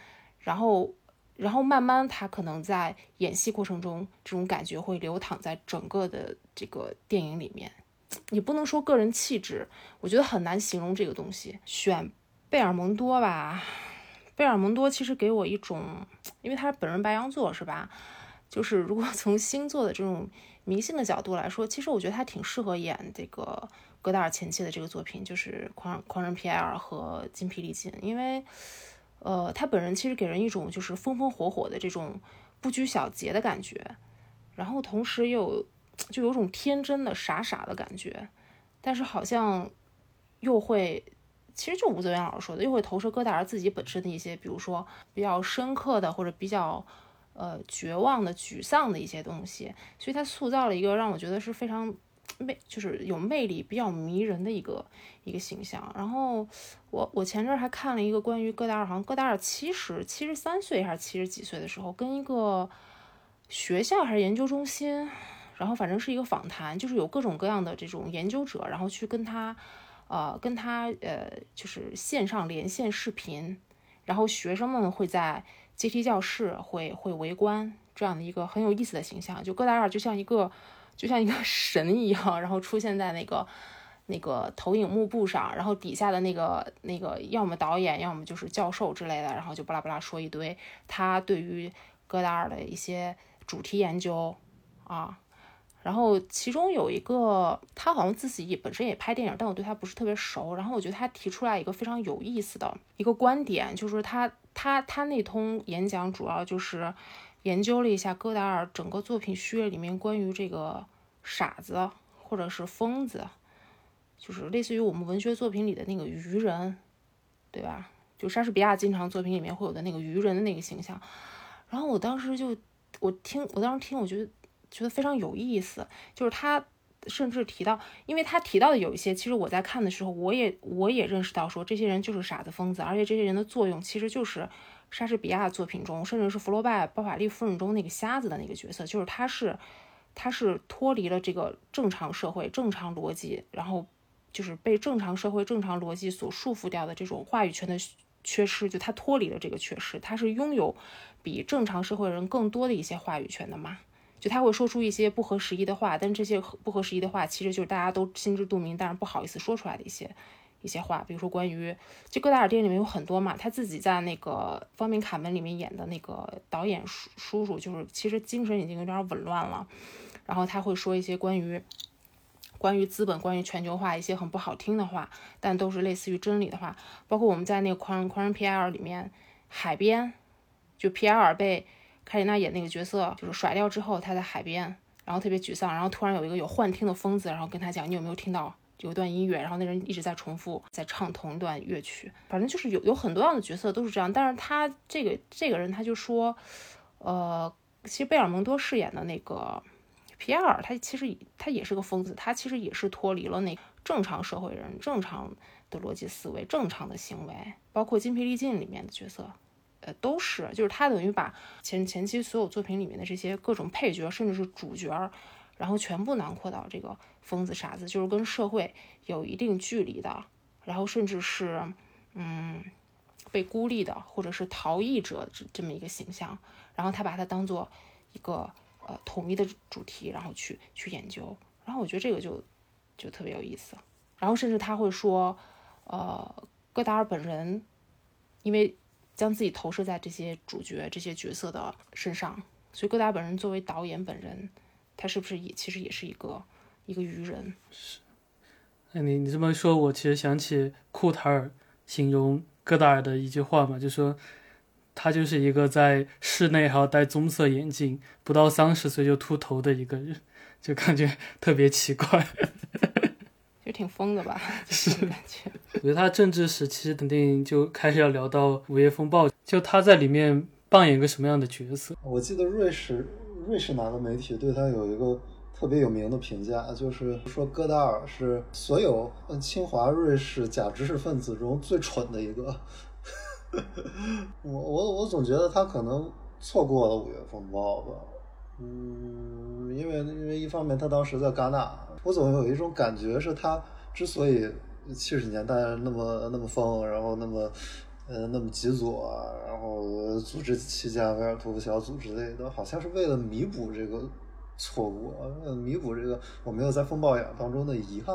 然后然后慢慢他可能在演戏过程中，这种感觉会流淌在整个的这个电影里面。你不能说个人气质，我觉得很难形容这个东西。选贝尔蒙多吧。贝尔蒙多其实给我一种，因为他本人白羊座是吧？就是如果从星座的这种迷信的角度来说，其实我觉得他挺适合演这个戈达尔前期的这个作品，就是狂狂人皮埃尔和精疲力尽，因为呃，他本人其实给人一种就是风风火火的这种不拘小节的感觉，然后同时又就有种天真的傻傻的感觉，但是好像又会。其实就吴泽元老师说的，又会投射戈达尔自己本身的一些，比如说比较深刻的或者比较呃绝望的、沮丧的一些东西，所以他塑造了一个让我觉得是非常魅，就是有魅力、比较迷人的一个一个形象。然后我我前阵还看了一个关于戈达尔，好像戈达尔七十七十三岁还是七十几岁的时候，跟一个学校还是研究中心，然后反正是一个访谈，就是有各种各样的这种研究者，然后去跟他。呃，跟他呃，就是线上连线视频，然后学生们会在阶梯教室会会围观，这样的一个很有意思的形象。就戈达尔就像一个就像一个 神一样，然后出现在那个那个投影幕布上，然后底下的那个那个要么导演，要么就是教授之类的，然后就巴拉巴拉说一堆他对于戈达尔的一些主题研究啊。然后其中有一个，他好像自己本身也拍电影，但我对他不是特别熟。然后我觉得他提出来一个非常有意思的一个观点，就是他他他那通演讲主要就是研究了一下戈达尔整个作品序列里面关于这个傻子或者是疯子，就是类似于我们文学作品里的那个愚人，对吧？就莎士比亚经常作品里面会有的那个愚人的那个形象。然后我当时就我听我当时听，我觉得。觉得非常有意思，就是他甚至提到，因为他提到的有一些，其实我在看的时候，我也我也认识到，说这些人就是傻子疯子，而且这些人的作用其实就是莎士比亚作品中，甚至是福楼拜《包法利夫人》中那个瞎子的那个角色，就是他是他是脱离了这个正常社会正常逻辑，然后就是被正常社会正常逻辑所束缚掉的这种话语权的缺失，就他脱离了这个缺失，他是拥有比正常社会人更多的一些话语权的嘛。就他会说出一些不合时宜的话，但这些不合时宜的话，其实就是大家都心知肚明，但是不好意思说出来的一些一些话。比如说关于，就戈达尔电影里面有很多嘛，他自己在那个《方明卡门》里面演的那个导演叔叔叔，就是其实精神已经有点紊乱了。然后他会说一些关于关于资本、关于全球化一些很不好听的话，但都是类似于真理的话。包括我们在那个《狂人狂人皮埃尔》里面，海边就皮埃尔被。凯里娜演那个角色，就是甩掉之后，他在海边，然后特别沮丧，然后突然有一个有幻听的疯子，然后跟他讲，你有没有听到有一段音乐？然后那人一直在重复，在唱同一段乐曲。反正就是有有很多样的角色都是这样，但是他这个这个人他就说，呃，其实贝尔蒙多饰演的那个皮埃尔，他其实他也是个疯子，他其实也是脱离了那正常社会人正常的逻辑思维、正常的行为，包括精疲力尽里面的角色。都是，就是他等于把前前期所有作品里面的这些各种配角，甚至是主角，然后全部囊括到这个疯子傻子，就是跟社会有一定距离的，然后甚至是嗯被孤立的，或者是逃逸者这这么一个形象，然后他把它当做一个呃统一的主题，然后去去研究。然后我觉得这个就就特别有意思。然后甚至他会说，呃，戈达尔本人因为将自己投射在这些主角、这些角色的身上，所以戈达尔本人作为导演本人，他是不是也其实也是一个一个愚人？是。那你你这么说，我其实想起库塔尔形容戈达尔的一句话嘛，就说他就是一个在室内还要戴棕色眼镜，不到三十岁就秃头的一个人，就感觉特别奇怪。就挺疯的吧？是感觉。我觉得他政治时期肯定就开始要聊到《午夜风暴》，就他在里面扮演一个什么样的角色？我记得瑞士瑞士哪个媒体对他有一个特别有名的评价，就是说戈达尔是所有清华瑞士假知识分子中最蠢的一个。我我我总觉得他可能错过了《午夜风暴》吧。嗯，因为因为一方面他当时在戛纳，我总有一种感觉是他之所以七十年代那么那么疯，然后那么呃那么极左，然后组织期间维尔托夫小组之类的，好像是为了弥补这个错误，弥补这个我没有在风暴眼当中的遗憾，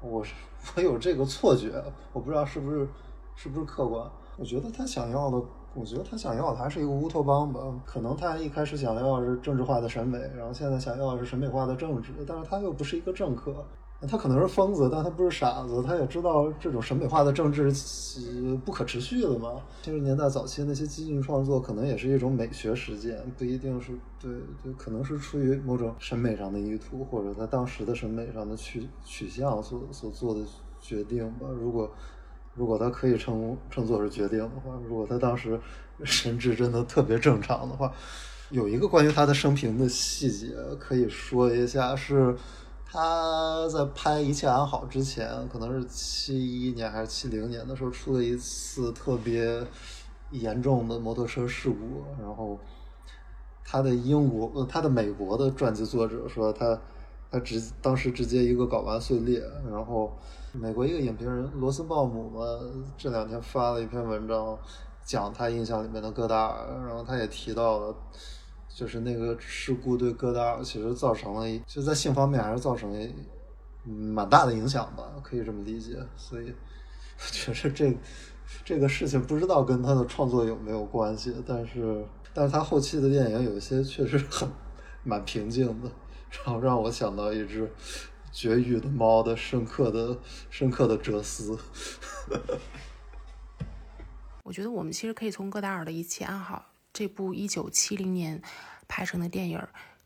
我是 我有这个错觉，我不知道是不是是不是客观，我觉得他想要的。我觉得他想要的还是一个乌托邦吧，可能他一开始想要的是政治化的审美，然后现在想要的是审美化的政治，但是他又不是一个政客，他可能是疯子，但他不是傻子，他也知道这种审美化的政治是不可持续的嘛。七十年代早期那些激进创作可能也是一种美学实践，不一定是对就，可能是出于某种审美上的意图，或者他当时的审美上的取取向所所做的决定吧。如果如果他可以称称作是决定的话，如果他当时神智真的特别正常的话，有一个关于他的生平的细节可以说一下，是他在拍《一切安好》之前，可能是七一年还是七零年的时候，出了一次特别严重的摩托车事故，然后他的英国，他的美国的传记作者说他他直当时直接一个睾丸碎裂，然后。美国一个影评人罗森鲍姆嘛，这两天发了一篇文章，讲他印象里面的戈达尔，然后他也提到了，就是那个事故对戈达尔其实造成了，就在性方面还是造成了蛮大的影响吧，可以这么理解。所以我觉得这这个事情不知道跟他的创作有没有关系，但是但是他后期的电影有一些确实很蛮平静的，然后让我想到一只。绝育的猫的深刻的深刻的哲思。我觉得我们其实可以从戈达尔的一切安好这部一九七零年拍成的电影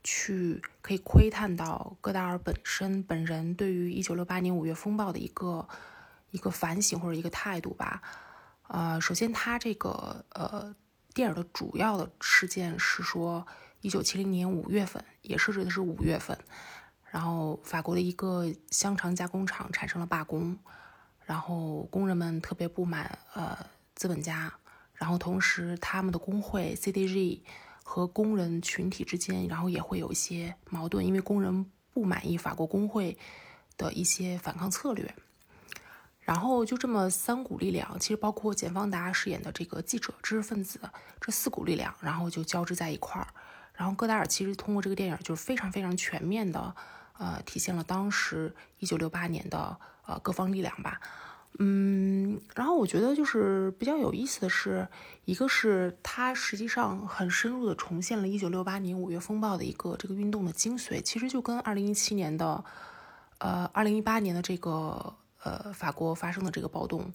去可以窥探到戈达尔本身本人对于一九六八年五月风暴的一个一个反省或者一个态度吧。呃，首先他这个呃电影的主要的事件是说一九七零年五月份，也设置的是五月份。然后，法国的一个香肠加工厂产生了罢工，然后工人们特别不满呃资本家，然后同时他们的工会 CDG 和工人群体之间，然后也会有一些矛盾，因为工人不满意法国工会的一些反抗策略，然后就这么三股力量，其实包括简方达饰演的这个记者、知识分子这四股力量，然后就交织在一块儿，然后戈达尔其实通过这个电影就是非常非常全面的。呃，体现了当时一九六八年的呃各方力量吧，嗯，然后我觉得就是比较有意思的是，一个是它实际上很深入的重现了一九六八年五月风暴的一个这个运动的精髓，其实就跟二零一七年的，呃，二零一八年的这个呃法国发生的这个暴动，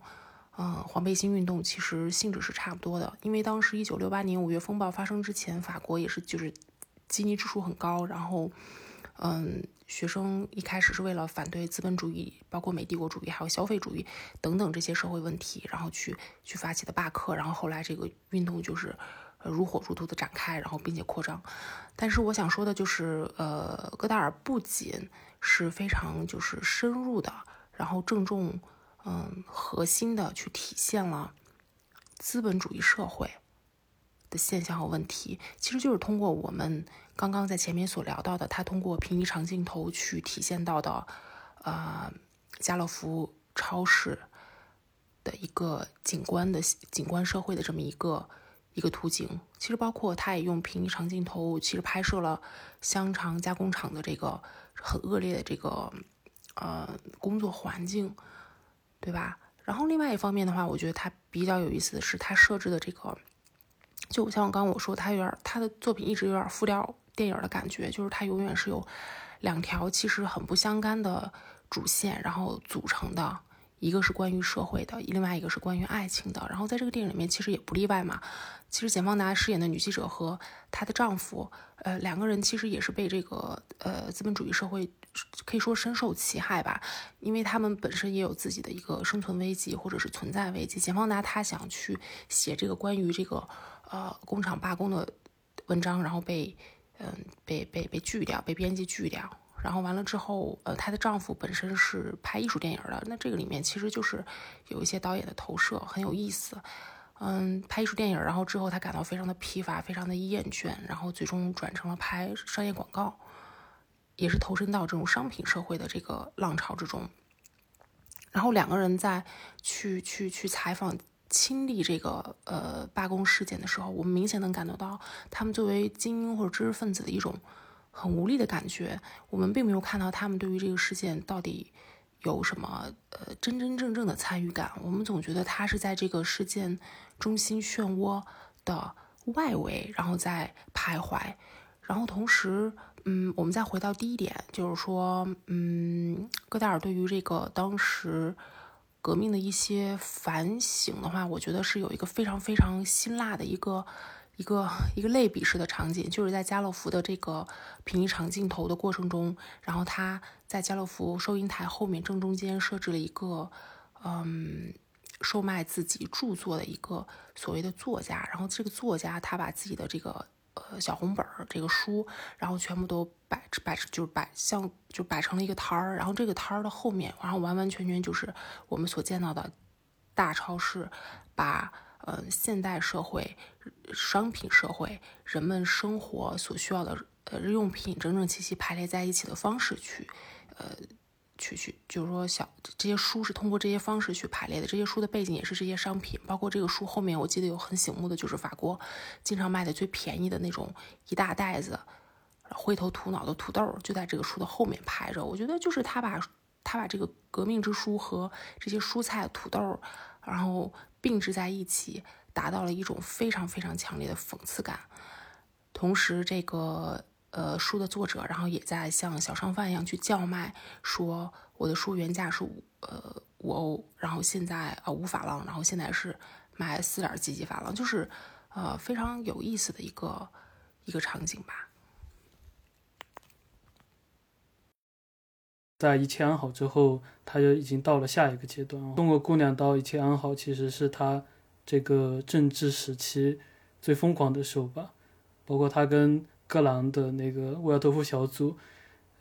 嗯，黄背心运动其实性质是差不多的，因为当时一九六八年五月风暴发生之前，法国也是就是基尼指数很高，然后。嗯，学生一开始是为了反对资本主义，包括美帝国主义，还有消费主义等等这些社会问题，然后去去发起的罢课，然后后来这个运动就是如火如荼的展开，然后并且扩张。但是我想说的就是，呃，戈达尔不仅是非常就是深入的，然后郑重，嗯，核心的去体现了资本主义社会的现象和问题，其实就是通过我们。刚刚在前面所聊到的，他通过平移长镜头去体现到的，呃，家乐福超市的一个景观的景观社会的这么一个一个途径。其实包括他也用平移长镜头，其实拍摄了香肠加工厂的这个很恶劣的这个呃工作环境，对吧？然后另外一方面的话，我觉得他比较有意思的是他设置的这个，就像我刚刚我说，他有点他的作品一直有点复调电影的感觉，就是他永远是有两条其实很不相干的主线，然后组成的。一个是关于社会的，另外一个是关于爱情的。然后在这个电影里面，其实也不例外嘛。其实简方达饰演的女记者和她的丈夫，呃，两个人其实也是被这个呃资本主义社会可以说深受其害吧，因为他们本身也有自己的一个生存危机或者是存在危机。简方达她想去写这个关于这个呃工厂罢工的文章，然后被嗯被被被拒掉，被编辑拒掉。然后完了之后，呃，她的丈夫本身是拍艺术电影的，那这个里面其实就是有一些导演的投射，很有意思。嗯，拍艺术电影，然后之后她感到非常的疲乏，非常的厌倦，然后最终转成了拍商业广告，也是投身到这种商品社会的这个浪潮之中。然后两个人在去去去采访、亲历这个呃罢工事件的时候，我们明显能感觉到他们作为精英或者知识分子的一种。很无力的感觉，我们并没有看到他们对于这个事件到底有什么呃真真正正的参与感。我们总觉得他是在这个事件中心漩涡的外围，然后在徘徊。然后同时，嗯，我们再回到第一点，就是说，嗯，戈达尔对于这个当时革命的一些反省的话，我觉得是有一个非常非常辛辣的一个。一个一个类比式的场景，就是在家乐福的这个平移长镜头的过程中，然后他在家乐福收银台后面正中间设置了一个，嗯，售卖自己著作的一个所谓的作家，然后这个作家他把自己的这个呃小红本儿这个书，然后全部都摆摆就是摆像就摆成了一个摊儿，然后这个摊儿的后面，然后完完全全就是我们所见到的大超市，把。嗯，现代社会、商品社会，人们生活所需要的呃日用品整整齐齐排列在一起的方式去，呃，去去，就是说小这些书是通过这些方式去排列的。这些书的背景也是这些商品，包括这个书后面，我记得有很醒目的，就是法国经常卖的最便宜的那种一大袋子灰头土脑的土豆，就在这个书的后面排着。我觉得就是他把他把这个革命之书和这些蔬菜、土豆，然后。并置在一起，达到了一种非常非常强烈的讽刺感。同时，这个呃书的作者，然后也在像小商贩一样去叫卖，说我的书原价是五呃五欧，然后现在啊五法郎，然后现在是卖四点几几法郎，就是呃非常有意思的一个一个场景吧。在一切安好之后，他就已经到了下一个阶段。中国姑娘到一切安好，其实是他这个政治时期最疯狂的时候吧。包括他跟格朗的那个沃尔多夫小组，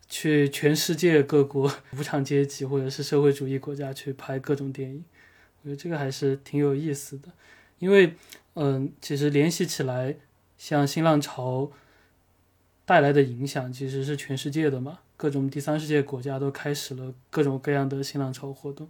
去全世界各国 无产阶级或者是社会主义国家去拍各种电影。我觉得这个还是挺有意思的，因为嗯，其实联系起来，像新浪潮带来的影响其实是全世界的嘛。各种第三世界国家都开始了各种各样的新浪潮活动，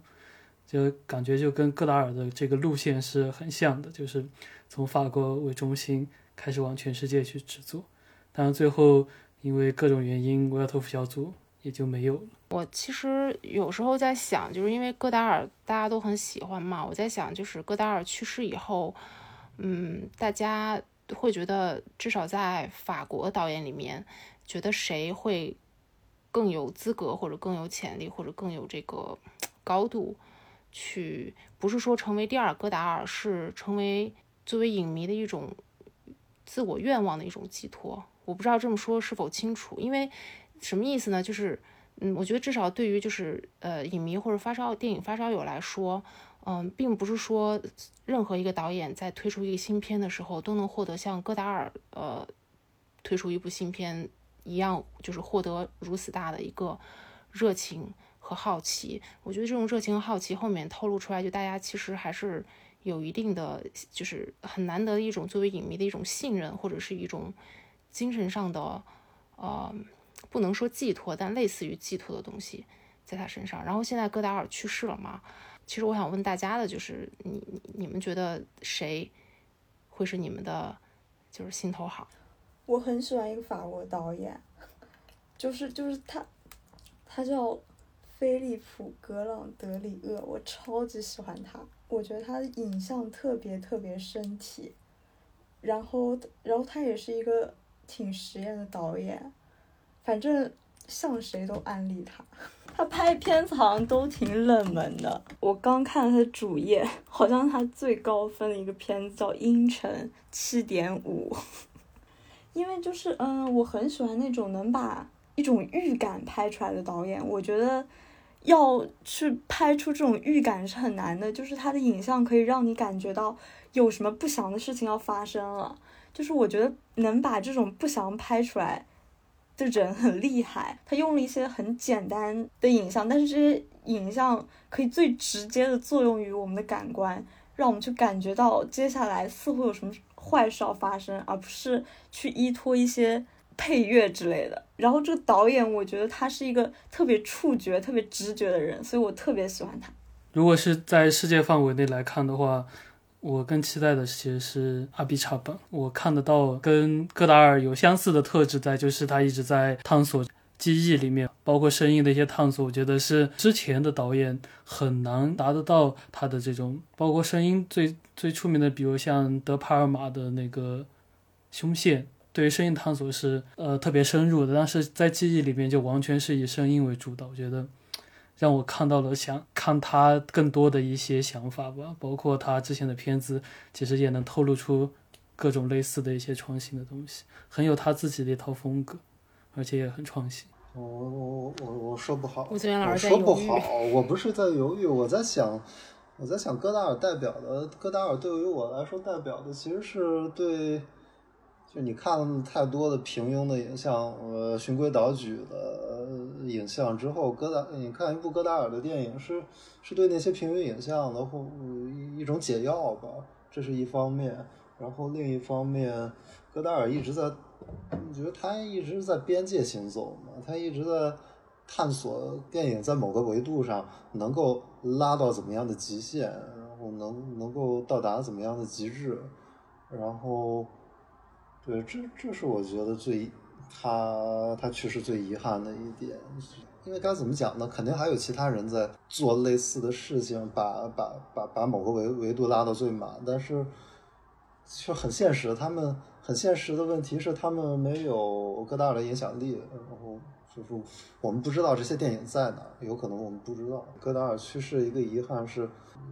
就感觉就跟戈达尔的这个路线是很像的，就是从法国为中心开始往全世界去制作，但是最后因为各种原因，维尔托夫小组也就没有了。我其实有时候在想，就是因为戈达尔大家都很喜欢嘛，我在想，就是戈达尔去世以后，嗯，大家会觉得至少在法国导演里面，觉得谁会？更有资格，或者更有潜力，或者更有这个高度，去不是说成为第二戈达尔，是成为作为影迷的一种自我愿望的一种寄托。我不知道这么说是否清楚，因为什么意思呢？就是嗯，我觉得至少对于就是呃影迷或者发烧电影发烧友来说，嗯，并不是说任何一个导演在推出一个新片的时候都能获得像戈达尔呃推出一部新片。一样就是获得如此大的一个热情和好奇，我觉得这种热情和好奇后面透露出来，就大家其实还是有一定的，就是很难得的一种作为影迷的一种信任，或者是一种精神上的，呃，不能说寄托，但类似于寄托的东西在他身上。然后现在戈达尔去世了嘛，其实我想问大家的就是，你你们觉得谁会是你们的就是心头好？我很喜欢一个法国导演，就是就是他，他叫菲利普·格朗德里厄，我超级喜欢他，我觉得他的影像特别特别身体，然后然后他也是一个挺实验的导演，反正向谁都安利他。他拍片子好像都挺冷门的。我刚看了他的主页，好像他最高分的一个片子叫《阴沉》，七点五。因为就是嗯，我很喜欢那种能把一种预感拍出来的导演。我觉得要去拍出这种预感是很难的，就是他的影像可以让你感觉到有什么不祥的事情要发生了。就是我觉得能把这种不祥拍出来。的人很厉害，他用了一些很简单的影像，但是这些影像可以最直接的作用于我们的感官，让我们去感觉到接下来似乎有什么坏事要发生，而不是去依托一些配乐之类的。然后这个导演，我觉得他是一个特别触觉、特别直觉的人，所以我特别喜欢他。如果是在世界范围内来看的话。我更期待的其实是阿比查本，我看得到跟戈达尔有相似的特质在，就是他一直在探索记忆里面，包括声音的一些探索。我觉得是之前的导演很难达得到他的这种，包括声音最最出名的，比如像德帕尔玛的那个胸线，对于声音探索是呃特别深入的，但是在记忆里面就完全是以声音为主导。我觉得。让我看到了想看他更多的一些想法吧，包括他之前的片子，其实也能透露出各种类似的一些创新的东西，很有他自己的一套风格，而且也很创新。我我我我说不好，我说不好，我不是在犹豫，我在想，我在想戈达尔代表的，戈达尔对于我来说代表的其实是对。就你看了太多的平庸的影像，呃，循规蹈矩的影像之后，戈达，你看一部戈达尔的电影，是是对那些平庸影像的或一种解药吧，这是一方面。然后另一方面，戈达尔一直在，你觉得他一直在边界行走嘛？他一直在探索电影在某个维度上能够拉到怎么样的极限，然后能能够到达怎么样的极致，然后。对，这这是我觉得最他他去世最遗憾的一点，因为该怎么讲呢？肯定还有其他人在做类似的事情，把把把把某个维维度拉到最满，但是就很现实，他们很现实的问题是他们没有戈达尔的影响力，然后就是我们不知道这些电影在哪，有可能我们不知道。戈达尔去世一个遗憾是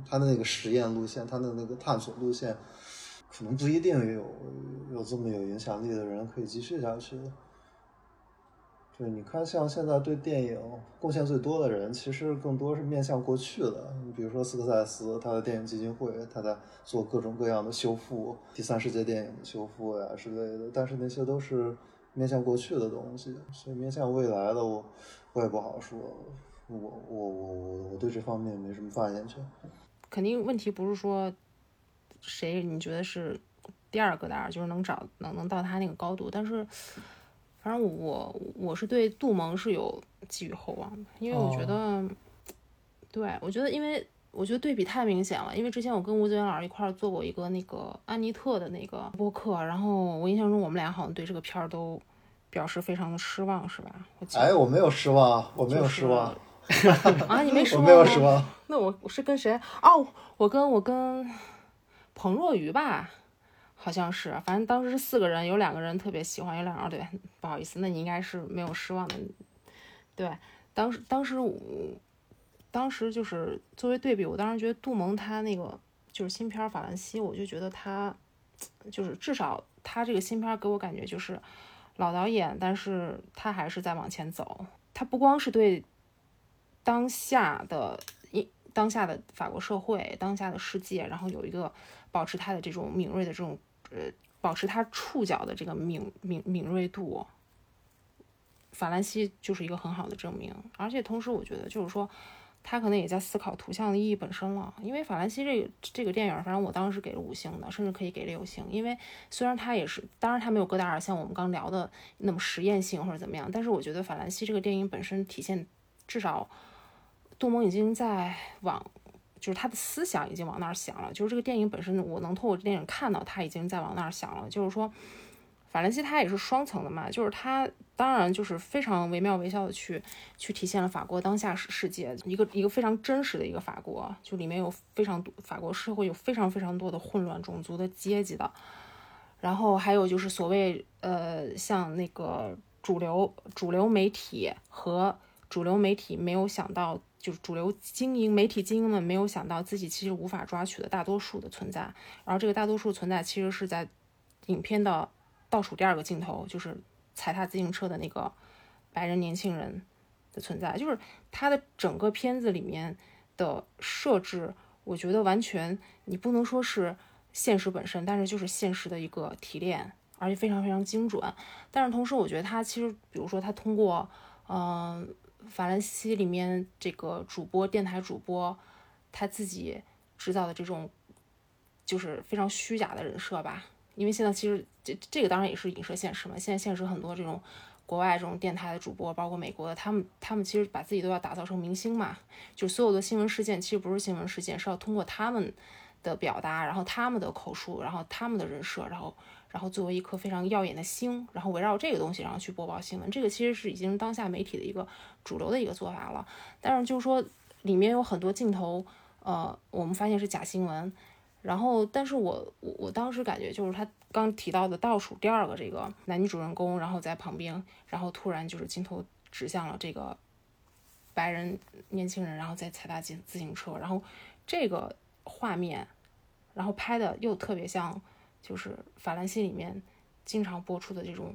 他的那个实验路线，他的那个探索路线。可能不一定有有这么有影响力的人可以继续下去。对，你看，像现在对电影贡献最多的人，其实更多是面向过去的。你比如说斯科塞斯，他的电影基金会，他在做各种各样的修复，第三世界电影的修复呀之类的。但是那些都是面向过去的东西，所以面向未来的，我我也不好说。我我我我我对这方面没什么发言权。肯定问题不是说。谁你觉得是第二个大，就是能找能能到他那个高度？但是，反正我我是对杜蒙是有寄予厚望的，因为我觉得，对我觉得，因为我觉得对比太明显了。因为之前我跟吴泽元老师一块做过一个那个安妮特的那个播客，然后我印象中我们俩好像对这个片儿都表示非常的失望，是吧？哎，我没有失望，我没有失望 啊，你没 失望？我没有失望。那我我是跟谁？哦，我跟我跟。彭若愚吧，好像是，反正当时是四个人，有两个人特别喜欢，有两个对，不好意思，那你应该是没有失望的。对，当时当时我，当时就是作为对比，我当时觉得杜蒙他那个就是新片《法兰西》，我就觉得他就是至少他这个新片给我感觉就是老导演，但是他还是在往前走，他不光是对当下的一当下的法国社会、当下的世界，然后有一个。保持他的这种敏锐的这种，呃，保持他触角的这个敏敏敏锐度，法兰西就是一个很好的证明。而且同时，我觉得就是说，他可能也在思考图像的意义本身了。因为法兰西这个这个电影，反正我当时给了五星的，甚至可以给六星。因为虽然他也是，当然他没有戈达尔像我们刚聊的那么实验性或者怎么样，但是我觉得法兰西这个电影本身体现，至少杜蒙已经在往。就是他的思想已经往那儿想了。就是这个电影本身，我能通过电影看到他已经在往那儿想了。就是说，法兰西他也是双层的嘛，就是他当然就是非常惟妙惟肖的去去体现了法国当下世世界一个一个非常真实的一个法国，就里面有非常多法国社会有非常非常多的混乱种族的阶级的，然后还有就是所谓呃像那个主流主流媒体和主流媒体没有想到。就是主流精英媒体精英们没有想到自己其实无法抓取的大多数的存在，然后这个大多数存在其实是在影片的倒数第二个镜头，就是踩踏自行车的那个白人年轻人的存在，就是他的整个片子里面的设置，我觉得完全你不能说是现实本身，但是就是现实的一个提炼，而且非常非常精准。但是同时，我觉得他其实，比如说他通过，嗯。法兰西里面这个主播电台主播，他自己制造的这种就是非常虚假的人设吧。因为现在其实这这个当然也是影射现实嘛。现在现实很多这种国外这种电台的主播，包括美国的，他们他们其实把自己都要打造成明星嘛。就所有的新闻事件其实不是新闻事件，是要通过他们的表达，然后他们的口述，然后他们的人设，然后。然后作为一颗非常耀眼的星，然后围绕这个东西，然后去播报新闻，这个其实是已经当下媒体的一个主流的一个做法了。但是就是说，里面有很多镜头，呃，我们发现是假新闻。然后，但是我我我当时感觉就是他刚提到的倒数第二个这个男女主人公，然后在旁边，然后突然就是镜头指向了这个白人年轻人，然后在踩踏自自行车，然后这个画面，然后拍的又特别像。就是法兰西里面经常播出的这种，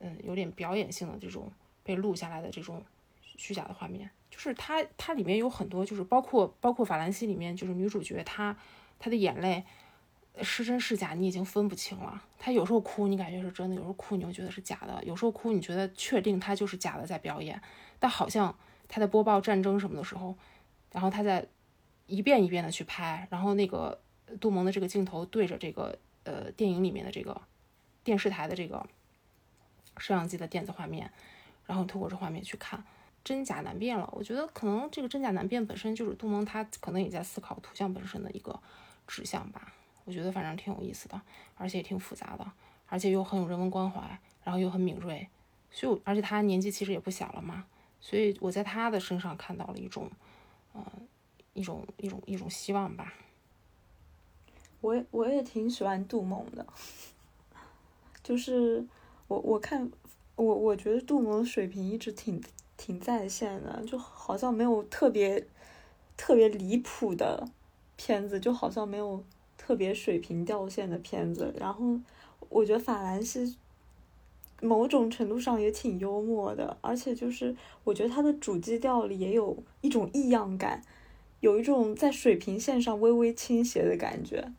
嗯，有点表演性的这种被录下来的这种虚假的画面，就是它它里面有很多，就是包括包括法兰西里面，就是女主角她她的眼泪是真是假，你已经分不清了。她有时候哭，你感觉是真的；有时候哭，你又觉得是假的；有时候哭，你觉得确定她就是假的在表演。但好像她在播报战争什么的时候，然后她在一遍一遍的去拍，然后那个杜蒙的这个镜头对着这个。呃，电影里面的这个电视台的这个摄像机的电子画面，然后透过这画面去看，真假难辨了。我觉得可能这个真假难辨本身就是杜蒙他可能也在思考图像本身的一个指向吧。我觉得反正挺有意思的，而且也挺复杂的，而且又很有人文关怀，然后又很敏锐。所以，而且他年纪其实也不小了嘛，所以我在他的身上看到了一种，呃，一种一种一种希望吧。我我也挺喜欢杜蒙的，就是我我看我我觉得杜蒙的水平一直挺挺在线的，就好像没有特别特别离谱的片子，就好像没有特别水平掉线的片子。然后我觉得法兰西某种程度上也挺幽默的，而且就是我觉得他的主基调里也有一种异样感，有一种在水平线上微微倾斜的感觉。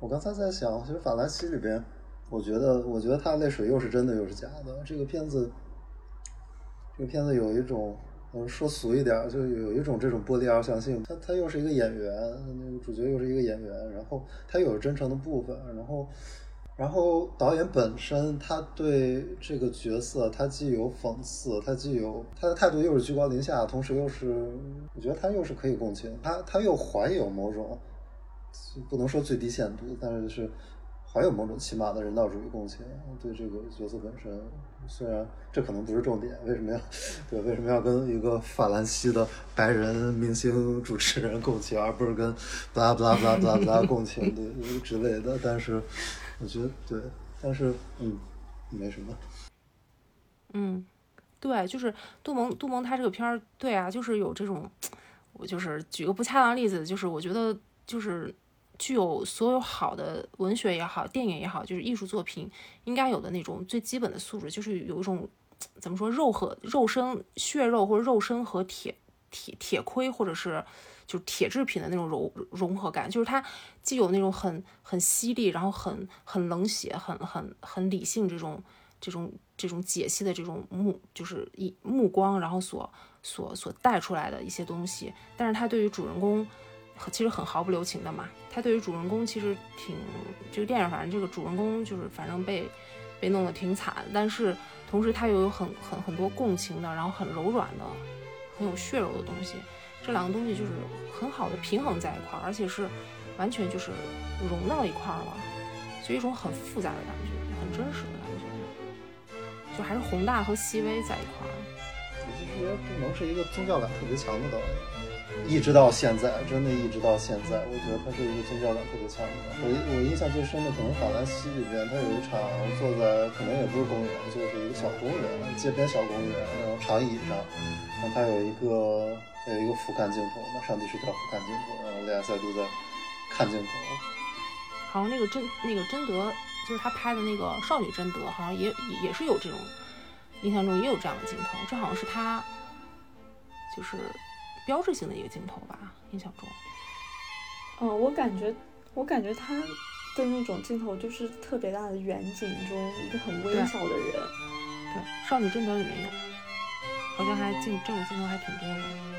我刚才在想，其实法兰西里边，我觉得，我觉得他的泪水又是真的又是假的。这个片子，这个片子有一种，嗯，说俗一点，就有一种这种玻璃二象性。他他又是一个演员，主角又是一个演员，然后他有真诚的部分，然后，然后导演本身他对这个角色，他既有讽刺，他既有他的态度又是居高临下，同时又是，我觉得他又是可以共情，他他又怀有某种。不能说最低限度，但是是还有某种起码的人道主义共情。对这个角色本身，虽然这可能不是重点，为什么要对为什么要跟一个法兰西的白人明星主持人共情，而不是跟布拉布拉布拉布拉布拉 共情对之类的？但是我觉得对，但是嗯，没什么。嗯，对，就是杜蒙，杜蒙他这个片儿，对啊，就是有这种，我就是举个不恰当例子，就是我觉得。就是具有所有好的文学也好，电影也好，就是艺术作品应该有的那种最基本的素质，就是有一种怎么说肉和肉身、血肉或者肉身和铁铁铁盔或者是就是铁制品的那种融融合感，就是它既有那种很很犀利，然后很很冷血、很很很理性这种这种这种解析的这种目就是一目光，然后所所所带出来的一些东西，但是它对于主人公。其实很毫不留情的嘛，他对于主人公其实挺这个电影，反正这个主人公就是反正被被弄得挺惨，但是同时他又有很很很多共情的，然后很柔软的，很有血肉的东西，这两个东西就是很好的平衡在一块儿，而且是完全就是融到一块儿了，就一种很复杂的感觉，很真实的感觉，就还是宏大和细微在一块儿。其实不能是一个宗教感特别强的导演。一直到现在，真的一直到现在，我觉得他是一个宗教感特别强的。我我印象最深的可能《法兰西》里边，他有一场坐在可能也不是公园，就是一个小公园，街边小公园，然后长椅上，然后他有一个有一个俯瞰镜头那，上帝视角俯瞰镜头，然后俩赛都在看镜头。好像那个真那个贞德，就是他拍的那个少女贞德，好像也也是有这种，印象中也有这样的镜头，这好像是他就是。标志性的一个镜头吧，印象中。嗯，我感觉，我感觉他的那种镜头就是特别大的远景中一个很微小的人。对，少女贞德里面有，好像还镜这种镜头还挺多的。